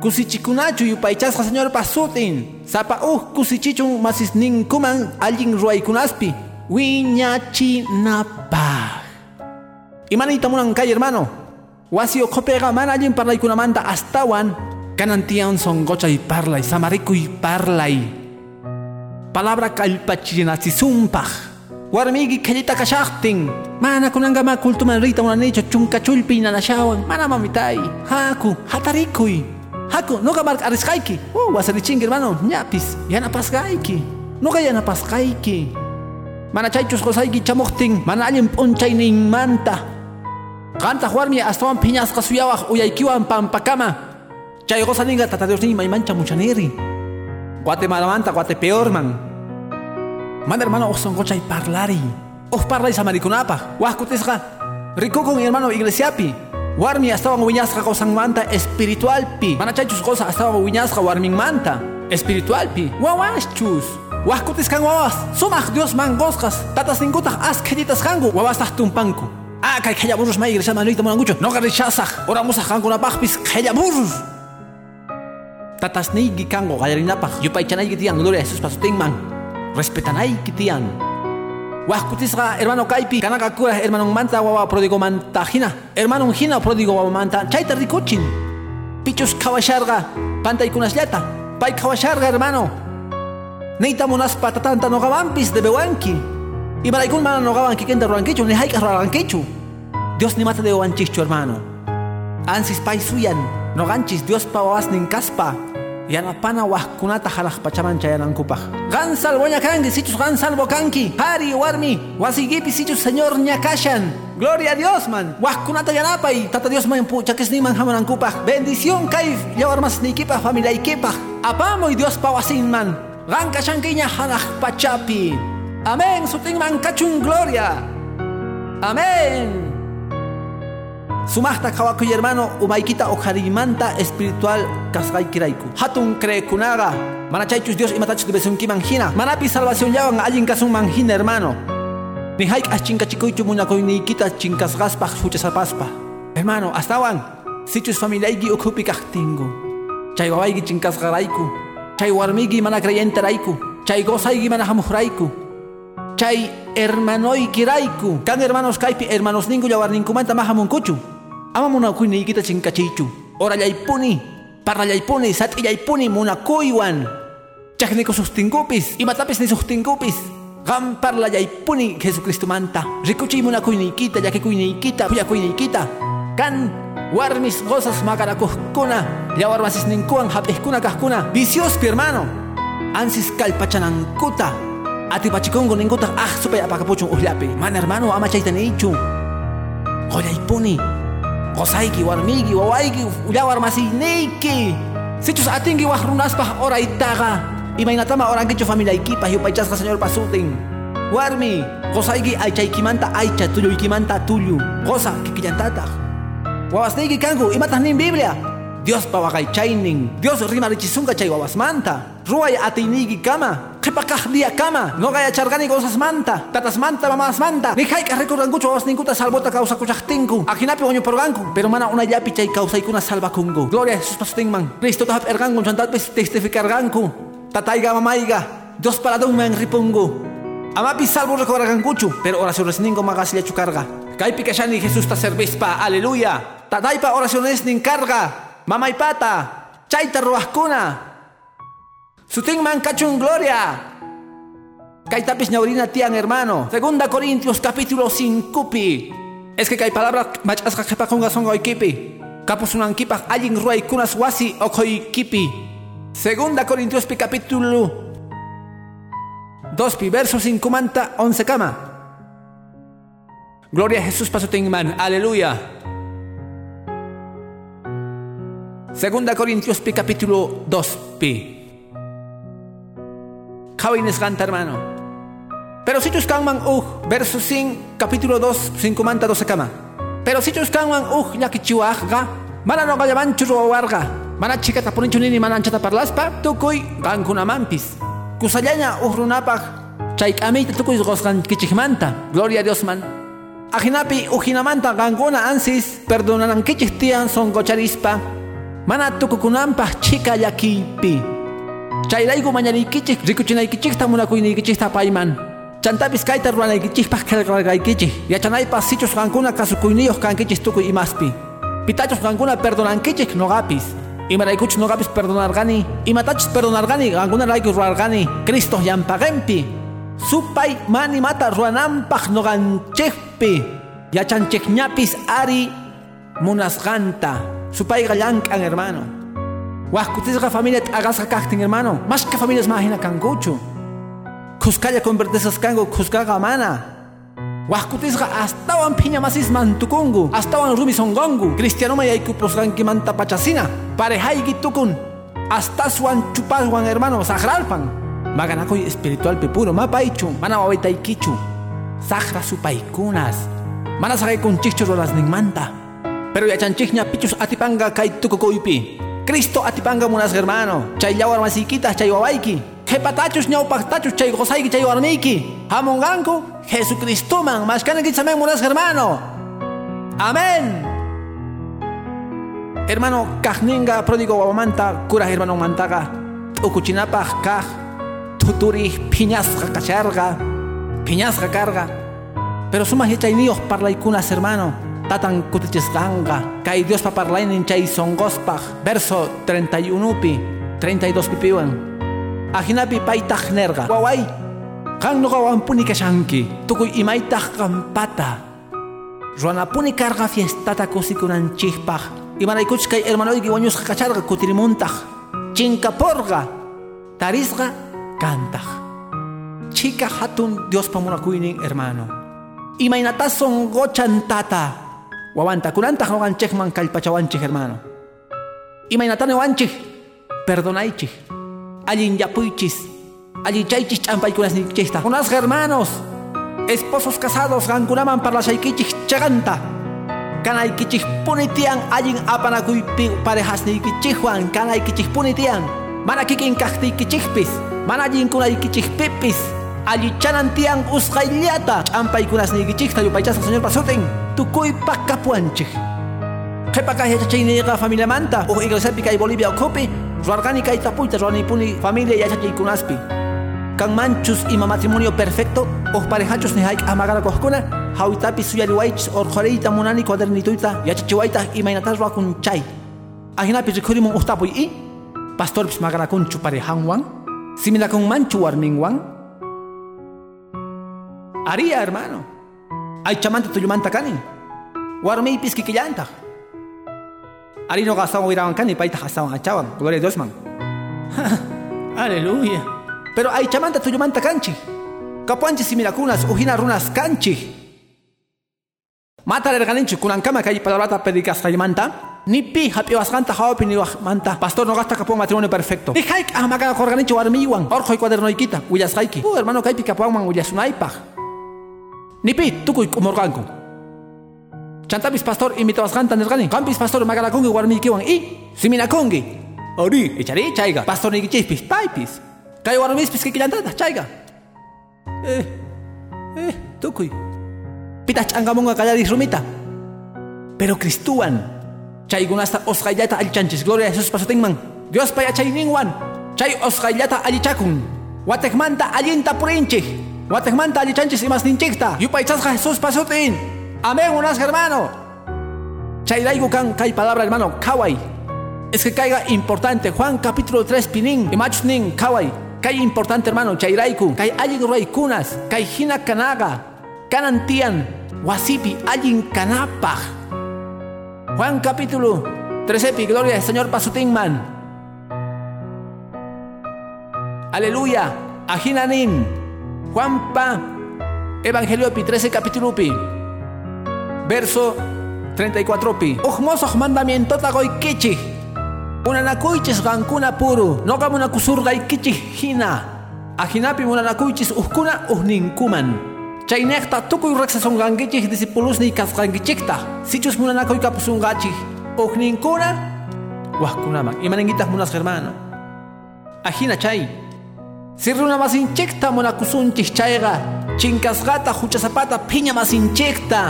kusichikunachu yupaychasqa señor pasutin. Sapa uj kusichichun masisninkuman allin ruaykunaspi. Wiñachinapaq imaniyta munan kay hermano. Wasi uqupega mana allin parlaykunamanta astawan. Kanan tiyan sonqochay parlay samarikuy parlay. Palabra kallpachinasisumpaq warmigi kallita kashaqtin mana kunanga ma kultuman rita munanichu chunka chulpi nanashawan mana mamitai haku hatarikuy haku noqa marka arisqayki uh wasarichinki hermano ñapis yanapasqayki noqa yanapasqayki mana chaychus qosayki chamuqtin mana allin p'unchayninmanta qantaq warmi astawan phiñasqa suyawaq uyaykiwan pampakama chay qosaninqa tata Diosninmi maymancha muchaniri Guatemala manta Guatepeorman Man hermano son gochay parlari. Os parlay samarikunapa. Wahkutisga. Rikukun hermano iglesiapi. Warmi estaban wiñasqa qosan manta espiritualpi. Mana chaychus qosa estaban wiñasqa warmin manta espiritualpi. Wawaschus. Wahkutis kan wawas. Sumaq Dios man gosqas. Tatas ninkutaq asqellitas kanku. Wawas taq tumpanku. Ah, kay khella burros may iglesia manuyta munangucho. No garishasaq. Ora musaq kankunapaqpis khella burros. Tatas niygi kango qallarinapaq. Yupaychanayki tiyan gloria a Jesus pasutinman. Respetanayki tiyan. Wahkutisqa hermano kaypi kanaka kura hermano manta wawa prodigo manta hina. Hermano hina prodigo wawa manta. Chayta rikuchin. Pichus kawasharqa pantaykunasllata. Pay kawasharqa hermano. Neita munaspa tatanta noqawanpis de bewanki. Y malaykun mana noqawanki kenta rurankichu ni hayqa rurankichu. Dios ni mata de wanchichu hermano. Ansis pay suyan. Noqanchis Dios pa wawasnin kaspa. Yanapana wahkunata halaq pachaman chayanankupaq. Gan salvo ñakanki, sichus gan salvo kanki. Pari warmi, wasigipi sichus señor ñakashan. Gloria a Dios man. Wahkunata yanapay, tata Dios man puchakisniman hamanankupaq. Bendición kay yawarmasnikipaq familiaykipaq. Apamoy Dios pa wasinman. Gan kashankiña halaq pachapi. Amén, sutinman kachun gloria. Amén. Sumasta kawakuy hermano umaykita ojarimanta espiritual kasqaykirayku. Hatun creekunaga. Mana chaychus Dios imatachus besunkiman hina. Manapi salvación yawan allin kasunman hina hermano. Ni haykas chinkachikuychu munakuyniykita chinkasqaspaq huchasapaspa. Hermano, astawan sichus familiayki ukhupi kaqtingu. Chay wawayki chinkasqarayku. Chay warmiyki mana creyentarayku. Chay gozayki mana hamuqrayku. Chay hermanoykirayku. Kan hermanos kaypi hermanos ninku yawarninkumanta mahamunkuchu. Ama munakuyniykita chinkachiychu. Orallaypuni, parlallaypuni, sat'illaypuni munakuywan. Chaqniku sustinkupis, imatapis ni sustinkupis. Qam parlallaypuni Jesucristumanta. Rikuchiy munakuyniykita, llakikuyniykita, kuyakuyniykita. Kan warmis gozas makarakuqkuna, yawarmasisninkuwan hap'ijkuna kaqkuna. Viciospi hermano. Ansis kallpachanankuta. Atipachikunku ninkutaq ah supay apakapuchun ullapi. Mana hermano ama chayta niychu. Qollaypuni. Qosayki warmiyki wawayki llawarmasiyniyki. Sichus atinki waq runaspaq oraytaqa. Imaynatama orankichu familiaykipaq yupaychasqa señor pasutin. Warmi, qosayki aychaykimanta aycha tulluykimanta tullu. Qosa kikillantataq. Wawasniyki kanku imataq nin Biblia. Dios pa waqaychaynin. Dios rimarichisunqa chay wawasmanta. Ruway atiyniyki kama. Qhipakaq dia kama. Noqayacharqani cosasmanta. Tatasmanta mamasmanta. Ni hayk'aq rikurqankuchu wawasninkuta salvota kawsakuchaqtinku. Akinapi wañuporqanku. Pero mana unallapi chay kawsaykuna salvakunku. Gloria a Jesus pasutinman. Cristota hap'irqanku chantapis testificarqanku. Tatayga mamayga. Dios paladunman ripungu. Amapi salvo recordarqankuchu. Pero oracionesninko maqasllachu karqa. Kaypi kashani Jesus ta servispa. Aleluya. Tataypa oraciones nin karqa. Mamaypata. Chayta ruwaqkuna. Sutinman kachun gloria. Kaitapis ñaurina tian hermano. Segunda Corintios capítulo 5 pi. Es que kay palabra machasqa qhipakunqa sonqoykipi. Kapusunankipas allin ruwaykunas wasi oqoykipi. Segunda Corintios pi capítulo 2 pi verso 5 manta 11 kama. Gloria a Jesús pasutinman. Aleluya. Segunda Corintios pi capítulo 2 pi. Kawines canta hermano. Pero si chuskanman uh, verso 5, capítulo 2, 5 manta 12 kama. Pero si chuskanman uh, yakichiwajga, mana no gallaman churwawarga, mana chica tapuninchu nini mana anchata parlaspa, tukuy gankuna mampis. Kusallaña uh runapaj, chayk'amiyta tukuy gosgan kichikmanta. Gloria a Dios man. Ajinapi ujinamanta gankuna ansis, perdonanankichik tiyan son gocharispa. Mana tukukunampaj chika yakipi. Chayrayku mañanaykichik rikuchinaykichikta payman. Chantapis kayta ruranaykichikpaq qillqarqaykichik. Yachanaypas sichus qankuna kasukuyniyuq kankichik tukuy imaspi. Pitachus qankuna perdonankichik noqapis. Imaraykuchus noqapis perdonarqani. Imatachus perdonarqani qankunarayku rurarqani. Cristo llampaqenpi. Supay manimata rurananpaq noqanchikpi. Yachanchikñapis ari munasqanta. Supayqa llank'an hermano. Wahkutisqa familia t'aqasqa kaqtin hermano. Mashka familias mahina kankuchu. Kuskalla convertesas kanku kuskaqa mana. Wahkutisqa astawan phiñamasisman tukungu. Astawan rumi songongu. Cristianoma yaykupusqankimanta pachasina. Parejayki tukun. Astaswan chupaswan hermano sagralpan. Maganakoy espiritual pepuro mapaichu, mana kichu. Sahra paikunas. Mana sagay con chicho rolas manta. Pero ya chanchichña pichus atipanga kay tukukoypi. Cristo atipanga munas hermano. Chay yawar masikitas chay wawaiki. Hepatachus ñawpaqtachus chay gozayki chay warmiki. Hamonganku Jesucristo man mashkanaki samen munas hermano. Amén. Hermano kajninga pródigo wawamanta kura hermano mantaga. Ukuchinapaj kaj tuturi piñasqa kacharga. Piñasqa carga. Pero sumas yachayniyoq parlaikunas hermano tatan kutichisqanqa kay Diospa parlaynin chay songospaq verso 31 pi 32 pipiwan ajinapi paytaq nerqa waway qan nuqawanpuni kashanki tukuy imaytaq qampata ruanapuni karqa fiestata kusikunanchikpaq imanaykuchus kay hermanoyki wañusqa kacharqa kutirimuntaq chinkaporqa tarisqa kantaq chika hatun Diospa munakuynin hermano. Imaynatas songochantata wawanta kunanta noqanchikman kallpachawanchik hermano. Imaynatani wanchik perdonaychik allin yapuychis allichaychis ch'ampaykunasnikichikta unas hermanos esposos casados qankunaman parlashaykichik chaganta. Kanaykichik punitian allin apanakuypi parejasniykichikwan kanaykichik punitian. Mana kikin kaqtiykichikpis mana allin kunaykichikpipis allichanan tiang usqayllata ch'ampaykunasniykichikta yupaychasqa señor pasutin tukuypaq kapuanchik qhipaqa yachachayniqa familiamanta uj iglesiapi kay Bolivia ukhupi ruwarqani kay tapuyta ruwanipuni familia yachachaykunaspi kanmanchus ima matrimonio perfecto uj parejachus ni hayk'aq magarakuqkuna hawitapi suyariwaychis orqoriyta munani cuadernituyta yachachiwaytaq imaynatas ruwakunchay ahinapi rikhurimun uj tapuy i pastorpis magarakunchu parejanwan similakunmanchu warminwan Haría, hermano. Ay chamanta tuyumanta kani. Warmi piski killanta. Ari no gastaban huiraban kani, paita gastaban achaban. Gloria a Dios, man. (laughs) Aleluya. Pero ay chamanta tuyumanta kanchi. Kapuanchi simirakunas, ujina runas kanchi. Mata erganinchu kunankama kay palabrata pedikas kaymanta. Ni pi hapi wasganta hawapi ni manta. Pastor no gasta kapon matrimonio perfecto. Ni haik ahmaga korganichu warmiwan. Orjo y cuadernoikita. Willas haiki. Uh, hermano kaypi kapuan man willasunaypaj. Nipi, tukuy kumurqanku. Chantapis pastor imitawasqanta nirqani. Qampis pastor magalakunki warmiykiwan i siminakunki. Ari, echari chayqa. Pastor nikichispis paypis. Kay warmispis kikillantata chayqa. Eh, eh, tukuy. Pitaq ch'ankamunqa qallaris rumita. Pero Cristuwan, chaykunasta osqayllata allichanchis. Gloria a Jesus pasutinman. Dios pay achayninwan. Chay osqayllata allichakun. Watekmanta allinta purinchik. Guatemanta alichanchis imas ninchikta. Yupaychasqa Jesús pasutin. Amén, unas hermano. Chayraigo kan kai palabra hermano, kawai. Es que caiga importante. Juan capítulo 3 pinin. Imachus nin kawai. Kai importante hermano, chayraiku. Kai allin kunas. Kai hina kanaga. Kanantian. Wasipi allin kanapaj. Juan capítulo 13 gloria al Señor pasutinman. Aleluya. Ajinanin. Juanpa, Evangelio pi 13 capítulo pi, verso 34 pi. Ujmosoh mandamiento tagoy kichi. Unanakuichis gankuna puru, no gamuna kusurgay kichi hina. Ajinapi unanakuichis uhkuna uhninkuman. Chaynekta tukuy rexason gangichis discípulos ni kasgangichikta. Sichus munanakuy kapusungachi. Uhninkuna, wahkunaman. Imanengitas munas hermano. Ajina chay. Si runa masinchikta munakusunchik chayqa chinkasqata huchasapata phiña masinchikta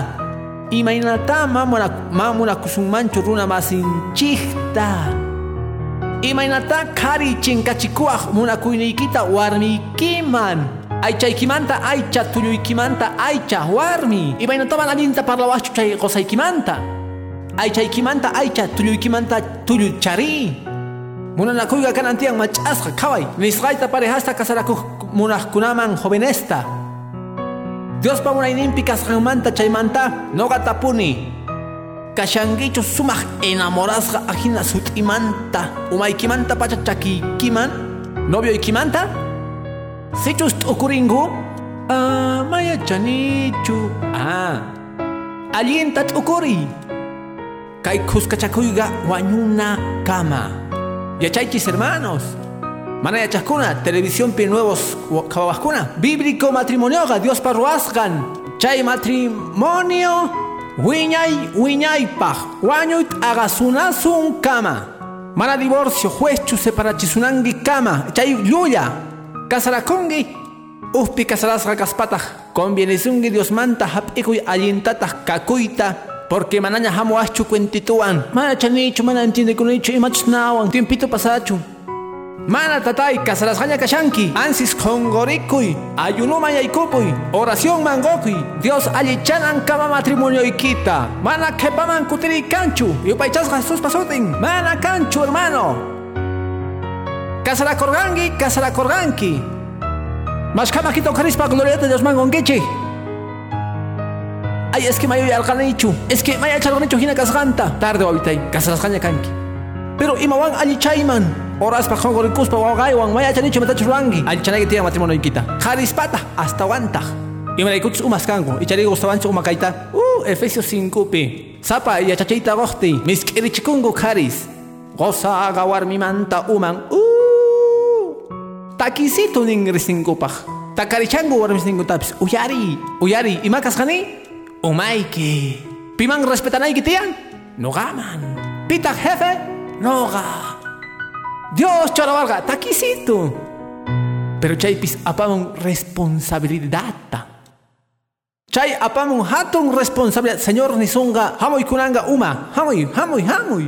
imaynata ma munakusunmanchu runa masinchikta imaynata qhari chinkachikuwaq munakuyniykita warmiykiman aychaykimanta aycha tulluykimanta aycha warmi. Imaynataman allinta parlawaqchu chay qosaykimanta aychaykimanta aycha tulluykimanta tullu chari Munanakuyga kanantian mach'asqa qhaway nisqayta parejasta kasarakuq munaqkunaman jovenesta Diospa munayninpi kasqanmanta chaymanta noqatapuni kashankichu sumaq enamorasqa ajina sut'imanta umaykimanta pacha chakiykiman novioykimanta sichus t'ukurinku ah mayachanichu ah. Allinta t'ukuri kay khuskachakuyqa wañuna kama Yachaychis hermanos. Manaya chascuna, televisión pi nuevos cababascuna. Bíblico matrimonio, Dios parruasgan. Chay matrimonio, wiñay, wiñay paj. Wañuit agasunasun kama. Mana divorcio, juechu separachisunangi kama. Chay luya. Casarakungi. Uspi casarasga kaspata. Convienisungi Dios manta hapikuy allintatah kakuita. Porque manaña hamo achu cuentituan. Mana chanichu, mana entiende con hecho y machnawan. Tiempito pasachu. Mana tatay kasarasqaña kashanki. Ansis qonqorikuy ayunuma yaykupuy oración mangokuy Dios allichanan kama matrimonio ikita mana qhepaman kutiriykanchu yupaychasqa Jesús pasutin mana kanchu hermano. Kasarakorganki kasarakorganki mashkama hito karispa glorieta Dios mangonkichi ay es que mayo yalqanichu es que maya chalqanichu hina kasqanta tarde wabitay kasarasqaña kanki pero imawan allichayman Oras pa kong rikus pa wagay wang maya chani chumeta churangi. Al chanay tiya matrimonio kita. Harispata hasta wanta. Y me ikuts umas kango. Y chari gustaban su umakaita. Uh, Efesios 5 pi. Sapa y achachita gohti. Mis kirichikungo haris. Goza agawar mi manta uman. Uh. Takisito ning risingupaj. Takarichango war mis ningutapis. Uyari. Uyari. ¿Y macas? Umaiki. Pimang respetanay kitian? No gaman. Pita jefe? No ga. Dios chalabarga, taquisito. Pero chaypis apamon responsabilidad. Chay apamon hatun responsabilidad. Señor nisunga, hamoy kunanga uma, hamoy, hamoy, hamoy.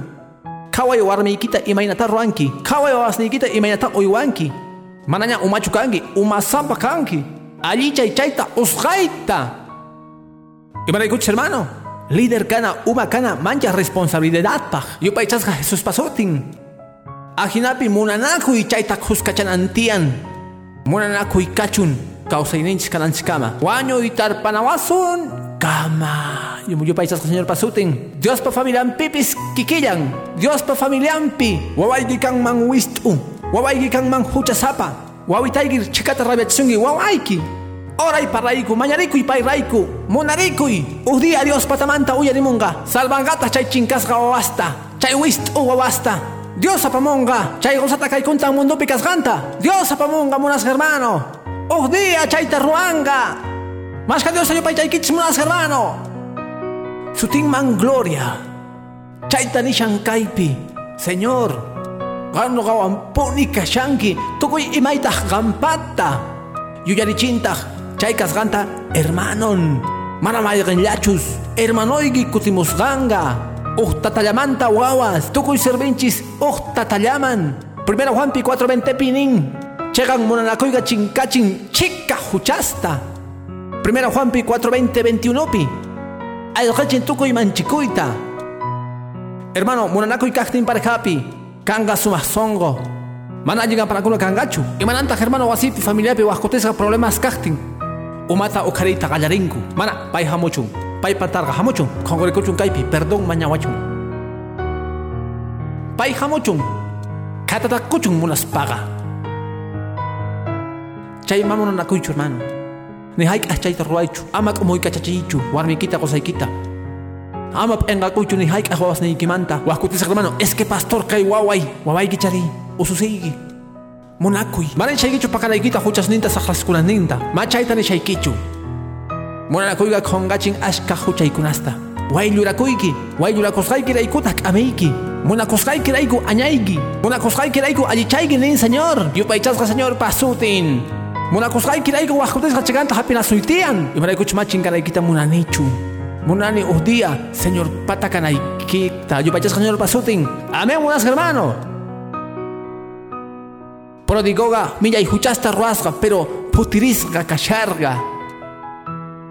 Kaway warmiykita imaynata ruanki. Kaway wasniykita imaynata uywanki. Manaña umachu kanki, umasapa kanki. Allí chay chayta usqayta. Imaraykuch hermano. Líder kana, uma kana, mancha responsabilidad paj. Yupaychasqa Jesús pasotin. Ajinapi munanakuy chayta huskachanantian. Munanakuy kachun kausayninchis kananchikama. Waño itar panawasun kama. Yo paisas señor pasutin. Dios pa familian pipis kikillan. Dios pa familian pi. Wawaygi kan man wistu. Wawaygi kan man huchasapa. Wawitaygir chikata rabiatsungi wawayki. Oray paraiku, mañarikuy payraiku, munarikuy. Uhdía Dios patamanta uyarimunga. Salvangata chay chinkasga wawasta. Chay wistu wawasta. Dios apamonga, chay gozata kay kuntang mundo. Dios apamonga munas hermano. Día chay ruanga. Más que Dios ayo pay chay kits munas hermano. Suting man gloria. Chay tanishan kaipi. Señor. Gano gawan puni kashanki. Tukoy imaitah gampata. Yuyarichintah. Chay kasganta hermanon. Manamaygan yachus. Hermanoigi kutimus ganga. Uh tatallamanta wawas, tukuy servinchis, uh tatallaman. Primero Juanpi 420 pinin. Chegan monanakoiga chinkachin chica huchasta. Primero Juanpi 420 21 pi. Ayocachin tukuy manchikuita. Hermano, monanakoy kaktin parejapi. Kanga sumasongo. Mana llegan para kuno kangachu. Y hermano wasipi familia pi problemas kaktin. Umata ukarita gallarinku. Mana, pai hamuchun. Pai patarga hamuchun, kongorikuchun kaipi, perdón mañawachun. Pai hamuchun, katata kuchun munas paga. Chay mamono na kuichu hermano. Ni haik achayta ruaichu, amak muy kachachichu, warmikita kosaikita. Ama enga kuichu ni haik ahuas ni ikimanta. Wakutis hermano, es que pastor kai wawai, wawai kichari, ususigi. Monakui. Maren shaikichu pakalaikita huchas ninta sajaskunas ninta. Machaita ni shaikichu. Monanakuyga kongachin ashka huchaykunasta. Wayllurakuiki, wayllurakusqayki raykuta k'amayki. Munakusqayki rayku añayki. Munakusqayki rayku allichayki nin señor. Yupaychasqa señor pasutin. Munakusqayki rayku wajkutisqa chiganta hapinasuytian. Imaraykuch machin karaykita munanichu. Munani uhdía, señor patakanaykita. Yupaychasqa señor pasutin. Amén, munas hermano. Prodigoga, huchasta ruasqa, pero putirisqa kasharga.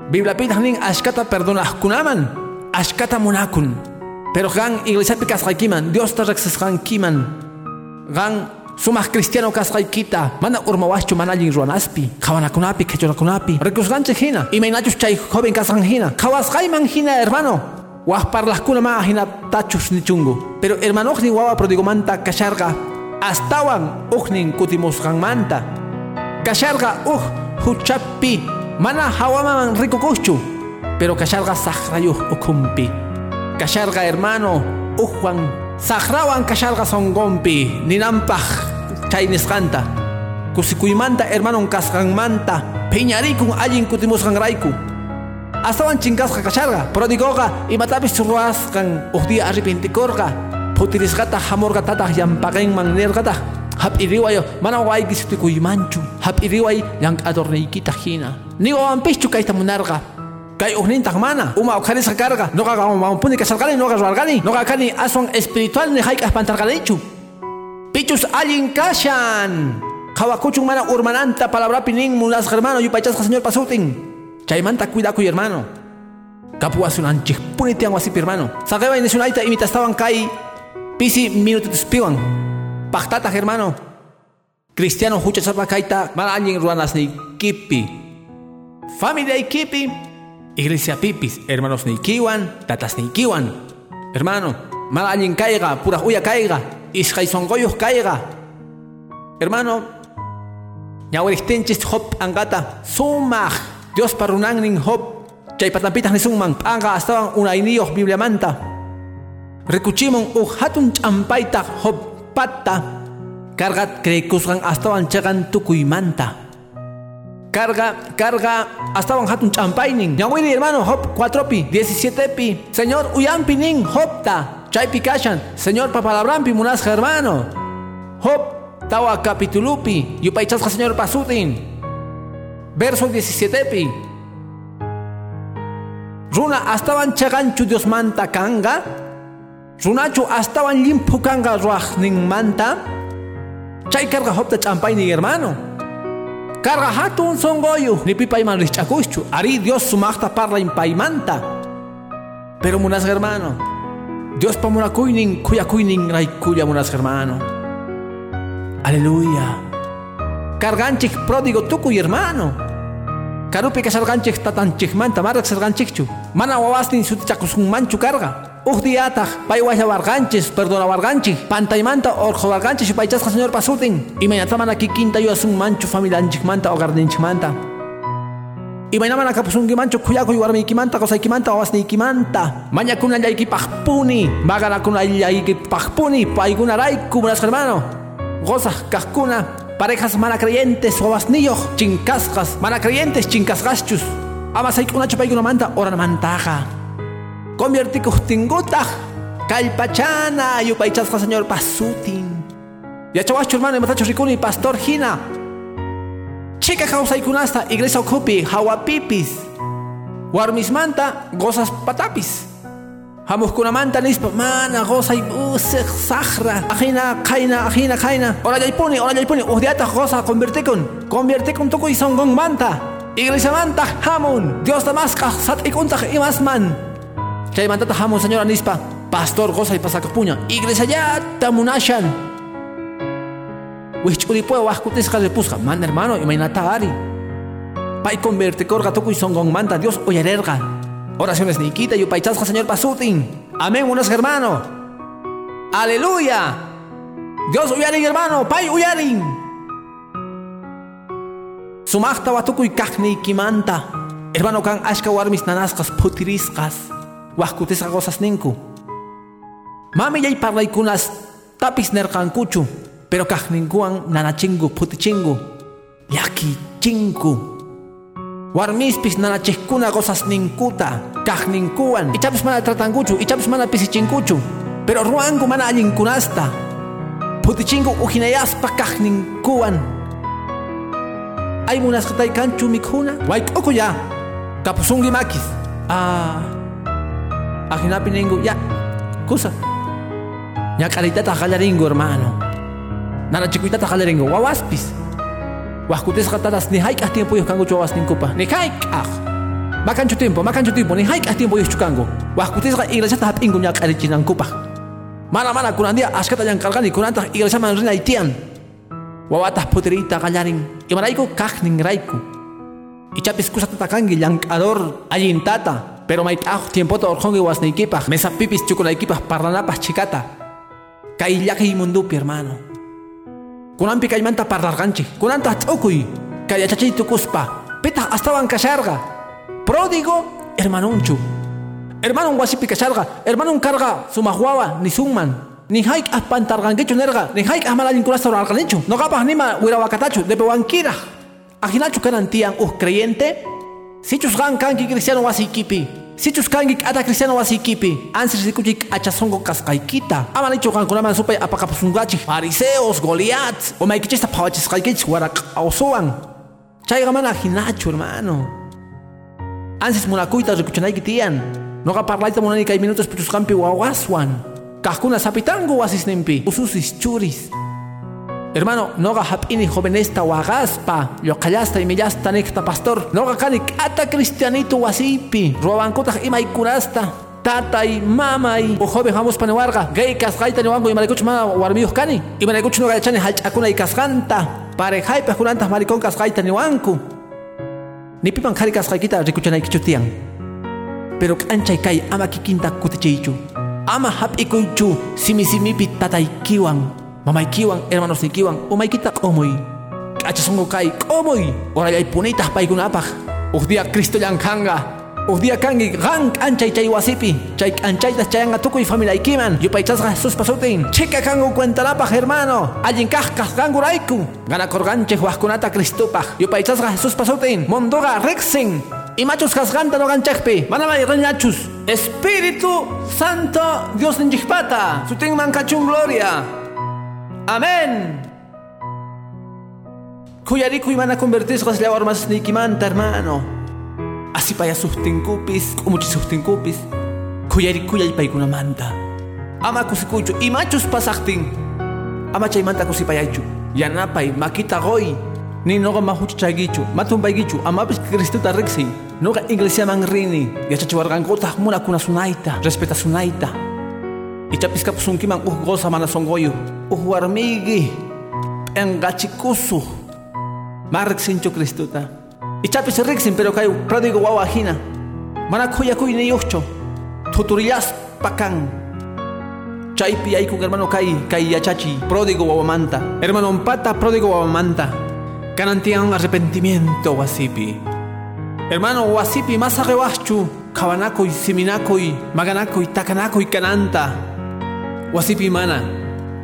Biblia pita ning ashkata perdonahkunaman, ashkata munakun. Pero gan iglesia kiman, Dios rexesgan kiman. Gan sumas cristiano kasqaykita, mana urmawaschu mana allin ruanaspi, qawanakunapi, kechonakunapi, rekusganche hina, imaynachus chay joven kasqan hina, hina hermano. Wahparlahkuna ma hina tachus ni chungu. Pero hermano ni wawa prodigomanta kasharga, astawan ugnin kutimusqanmanta. Kasharga ug huchapi, mana hawamaman rikukuschu, pero kasharga sahrayuh ukumpi. Kasharga hermano, ujuan, sahrawan kasharga songompi, ninampaj, chay nisqanta kusikuymanta hermanon kasqanmanta. Piñarikun allin kutimusqanrayku astawan chinkasqa kasharqa prodigoqa imatapis ruwasqan uj dia arrepentikorqa phutirisqata hamurqa tataq llampaqenman nirqataq hap'iriwayo mana waykisutikuйmanchu hap'iriway llank'adorniykita hina. Niwawanpischu kayta munarqa kay ujnintaq mana uma uqharisqa karqa noqaqa mampuni kasharqani noqa ruwarqani noqa kani aswan espiritual ni hayk'aq pantarqanichu pichus allin kashan qhawakuchun mana urmananta palabrapi nin munasqa hermano yupaychasqa señor pasutin chaymanta cuidakuy hermano. Kapuwasunanchikpuni tiyan wasipi hermano. Saqeway nisunayta imitastawan kay pisi minututispiwan paqtataq hermano. Cristiano huchasapa kayta mana allin ruwanasniykipi familiaykipi iglesia pipis hermanosniykiwan tatasniykiwan hermano mana allin kayqa puraq uya kayqa ishqay sonqoyuq kayqa hermano ñawirijtinchis hop angata sumaq Dios parunannin hop. Chay patanpitaq nisunman p'anqa astawan unayniyuq bibliamanta rikuchimun uj hatun ch'ampaytaq hop patta karqa kreykusqan astawan chaqan tukuymanta. Carga carga astawan hatun ch'ampaynin ñawiri hermano hop 4pi 17pi señor uyampi nin hopta. Chaypi kashan. Señor papalabrampi munasqa hermano. Hop tawa capitulupi. Yupaychasqa señor pasutin. Verso 17pi runa astawan chaqanchu Dios manta kanga runachu astawan limpu kanga manta chay karqa hopta ch'ampaynin hermano. Karqa hatun songoyu ni pipayman rishch'akuschu ari Dios sumaqta parlayn paymanta pero munasqa hermano Dios pamunakuynin kuyakuynin raykulla munasqa hermano. Aleluya. Karganchik pródigo tukuy hermano. Karupi kasarganchik tatanchikmanta maraq sarganchikchu. Mana wawasnin sutichakusunmanchu karqa uj diyataq pay washawarqanchis perdonawarqanchik pantaymanta orqowarqanchis paychasqa señor pasutin imaynata mana kikinta yuwasunmanchu familianchikmanta hogarninchikmanta. Imayna mana kapusunkimanchu kuyakuy warmiykimanta qusaykimanta wawasniykimanta mañakunallaykipaq puni maganakunallaykipaq puni paykunarayku munasqa hermano. Gozaq kaqkuna parejas mana creyentes wawasniyuq chinkasqas mana creyentes chinkasqaschus. Ama sayk'unachu paykunamanta oranmantaqa conviertikuq tinkutaq kallpachana yupaychasqa señor pasutin yachawaschu hermano imatachu rikuni pastor hina chika kawsaykunasta iglesia ukhupi hawapipis warmismanta gozas patapis. Hamuqkunamanta nispa mana gozay usiq saqra ajina qayna ajina qayna orallaypuni orallaypuni uhdiyata goza convertikun convertikun tukuy sonqonmanta iglesiamanta hamun dios damasqa sat'ikuntaq imasman chaymantata hamun señora nispa pastor gozay pasakapuña iglesiallata munashan wihch'uripuwa wajkutisqa ripusqa mana hermano imaynata ari. Pay convertikorqa tukuy sonqonmanta dios uyarerqa oraciones nikita yupaychasqa señor pasutin. Amén unas hermano. Aleluya. Dios uyarin hermano pay uyarin. Sumaqta watukuy kaqniykimanta hermano kan ashka warmis nanasqas wahkutisqa cosas ninku mami yay parlaykunas tapis nerqankuchu pero kajninkuwan nanachinku phutichinku llakichincu warmispis nanachejkuna cosas ninkuta kajninkuwan ichapis mana tratankuchu ichapis mana pisichinkuchu pero ruangku mana allinkunasta phutichinku ujinayaspa kajninkuwan aymunasqataykanchu mikuna, wayk'uku ya. Kapusungi makis. Ah. Ajinapi ningu ya kusa. Ñak'aritata qallaringu hermano. Nanachikuytata qallaringu wawaspis wajkutisqa tatas ni hayk'aq tiempuyuq kankuchu wawasninkupa ni hayk'aq makanchu tiempo makanchu tiempo ni hayk'aq tiempuyuqchu kanku wajkutisqa iglesiata hap'inku ñak'arichinankupaq mana mana kunandia ashkata llankarqani kunantaq iglesiaman rinay tiyan wawataq putiriyta qallarin imarayku kaqninrayku ichapis kusatata kanki llank'ador allintata pero mayt'aq tiempota orqonki wasniykipaq mesapipis chukunaykipaq parlanapaq chikata. Kay llaqi mundupi hermano. Kunanpi kaymanta parlarqanchik kunanta t'ukuy kay yachachiy tukuspa. Pitaq astawan kasharqa pródigo hermanunchu. Hermanon wasipi kasharqa hermanon karqa sumaq wawa nisunman ni haik ahpantarqankichu nirqa ni haik ahmalallinkunasta rurarqanichu noqapaq nima wirawakatachu depewankiraq ajinachu kanan tiyan uj creyente. Sichus qan kanki cristiano wasiykipi sichus kanki k'ata cristiano wasiykipi ansis rikuchik achasongo kasqaykita amanichu qankunaman supay apaqapusunqachik fariseos goliat. Umaykichista phawachisqaykichik waraq'awsuwan chayqa mana hinachu hermano ansis munakuyta rikuchanayki tiyan noqa parlayta munani kay minutos pichusqanpi wawaswan. Kajkuna sapitangu wasisninpi ususis churis Hermano, noga hapini jovenesta wagaspa, lloqallasta y millasta nekta pastor, noga kani ata cristianito wasipi, robankutaq imaykunasta, tatay, mamay, o joven hamos panewarga, gay kasqayta niwangu y malikuch ma warmiyuq kani, y malikuch noga chani halch'akuna y kasqanta, parejaypa kunantas maricón kasqayta niwanku. Nipipan qhari kasqaykita rikuchanaykichu tiyan. Pero k'anchay kay ama kikinta kutichiychu. Ama hap'ikuychu simi simipi tataykiwan, mamaykiwan, hermanosnikiwan, umaykita q'umuy. K'achasongo kay q'umuy, orayay punitaq paykunapaq. Uj dia Cristo llankanga. Uj dia kangi qan k'anchay chay wasipi, chay k'anchaytas chayanga tukuy familiaykiman, yupaychasqa Jesús pasutin. Chika kangu cuentanapaq hermano, allin kaq kasqangurayku. Ganakorganchej wajkunata Cristopaq, yupaychasqa Jesús pasutin. Mondoga rexin, y machos casganta no ganchakpi, manamay reñachus. Espíritu Santo Dios ninchikpata, sutin mancachun gloria. Amén. Kuyariku y mana convertirse le ahora más nikimanta, hermano. Así paya sustinkupis, muchis sustinkupis. Kuyariku paikuna manta. Ama kusikuchu y machos pasaktin. Ama chaymanta kusipayachu. Yanapay makita goy. ni noqa mahuchichagichu matumbaykichu amapis Cristuta riqsi noqa iglesiaman rini yachachiwarqankutaq munakuna sunayta respeta sunayta ichapis kapusunkiman uj goza mana songoyu. Uj warmiyki p'enqachikusuj ma riqsinchu Cristuta ichapis riqsin pero kay prodigo wawa hina. Mana khuyakuy niyuqchu thuturillaspa kan chaypi yaykun hermano kay kay yachachi pródigo wawamanta hermano pata pródigo wawamanta Kanantian arrepentimiento wasipi. Hermano wasipi más arrebachu, kabanakoy, siminakoy, maganakoy, takanakoy kananta. Wasipi mana,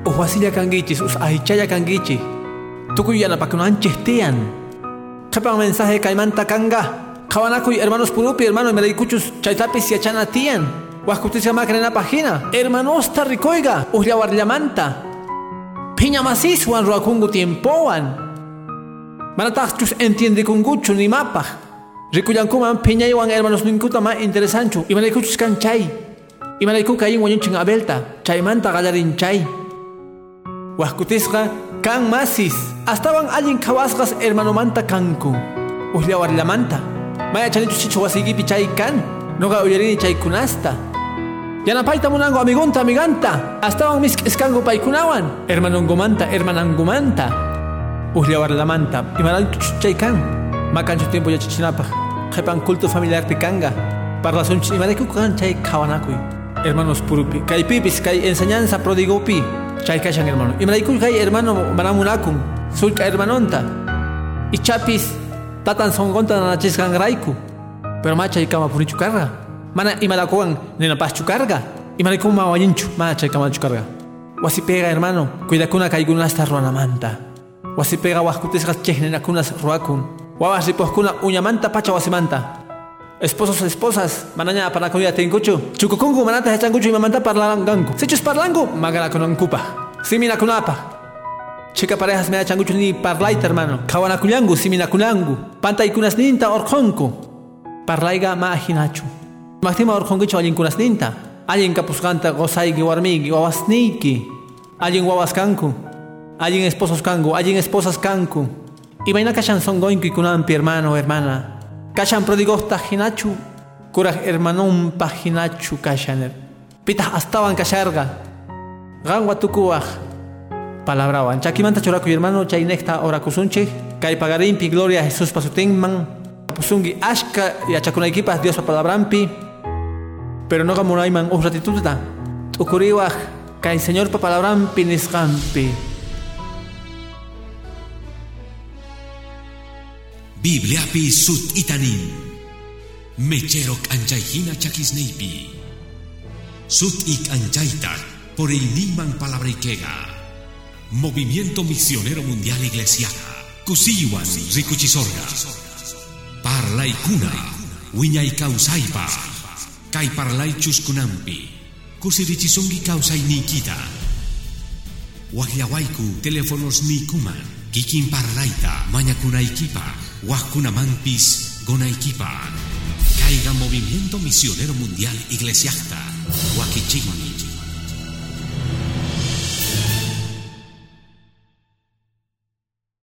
o wasilla kangichis, us ahichaya kangichi. Tukuy yanapakunanches tian. Kapan mensaje kaimanta kanga. Kabanakoy hermanos purupi, hermano merikuchus, chaytapis yachana tian. Waskutisya makrena página. Hermanos tarricoiga, usliawarllamanta. Piña masiswan ruakungu tiempoan. Manatachus entiende con gucho ni mapa. Ricuyankuman piñaywan hermanos ninkuta ma interesanchu. Y manaykuchus kan chay. Y manayku kayin wañunchin abelta. Chaymanta galarin chay. Huascutisqa kan masis. Astawan alguien kawasqas hermano manta kanku. Uhlyawarlamanta. Maya chanichu chicho wasigipi chay kan. Noga uyarini chay kunasta. Yanapayta munango amigunta amiganta. Astawan mis eskango paikunawan. Hermanongomanta, hermanangomanta. Uhlyawarlamanta, imaranchu chaykan, makanchu tiempo yachachinapaq, qhipan culto familiar tikanga, parlasunchis imarayku kan chay qhawanakuy, hermanos purupi, kaypipis kay enseñanza prodigopi, chay kashan hermano, imarayku kay hermano manamunakun, sulka hermanonta, ichapis tatan songonta nanachisqanrayku, pero ma chay kama purichu karga, mana imalakuwan ninapaschu karga, imarayku ma wañinchu, ma chay kamachu karga. Wasipega hermano, cuidakuna kaygunasta ruanamanta. wasipega waskutisqas chejnenakunas ruakun. Wawas ripuqkuna uñamanta pacha wasimanta esposos esposas manaña parlakuya tinkuchu chukukunku manata hechankuchu imamanta parlanganku sichus parlanku maganakunankupa siminakunapa chica parejas me changuchu ni parlaita hermano. Kawanakullangu siminakunangu pantaykunas ninta orqonku parlayga ma ahinachu magtima orqonkichu allinkunas ninta. Allin kapusqanta gozayki warmiyki wawasniyki allin wawas kanku. Alguien esposos kangu, alguien esposas kanku. Y vaina kashan son goinki kunampi hermano, hermana. Kashan prodigos hinachu, kuraj hermanon paginachu kashaner. Pitah astawan kasharga. Ganwa tukuaj. Palabrawan. Chakimanta choraku hermano chaynekta orakusunche. Kay pagarimpi gloria a Jesús pasutingman. Pusungi ashka yachakunaykipas Dios palabrampi. Pero no gamunayman un ratituta. Tukuriwaj. Kay Señor papalabrampi nisgampi. Bibliapi sut itanin. Mecherok anjayhina chakisneipi. Sut ik anjayta por el Niman Palabrikega. Movimiento Misionero Mundial Iglesiana. Kusiwan Rikuchisorga. Parlay kuna. Wiñay kausaipa. Kay parlay chuskunampi. Kusirichisungi kausay nikita. Wahyawaiku teléfonos nikuman. Kikin parlayta mañakunaykipa. Wajkunamanpis gonaykipa. Caiga Movimiento Misionero Mundial Iglesiasta. Wakichinmi.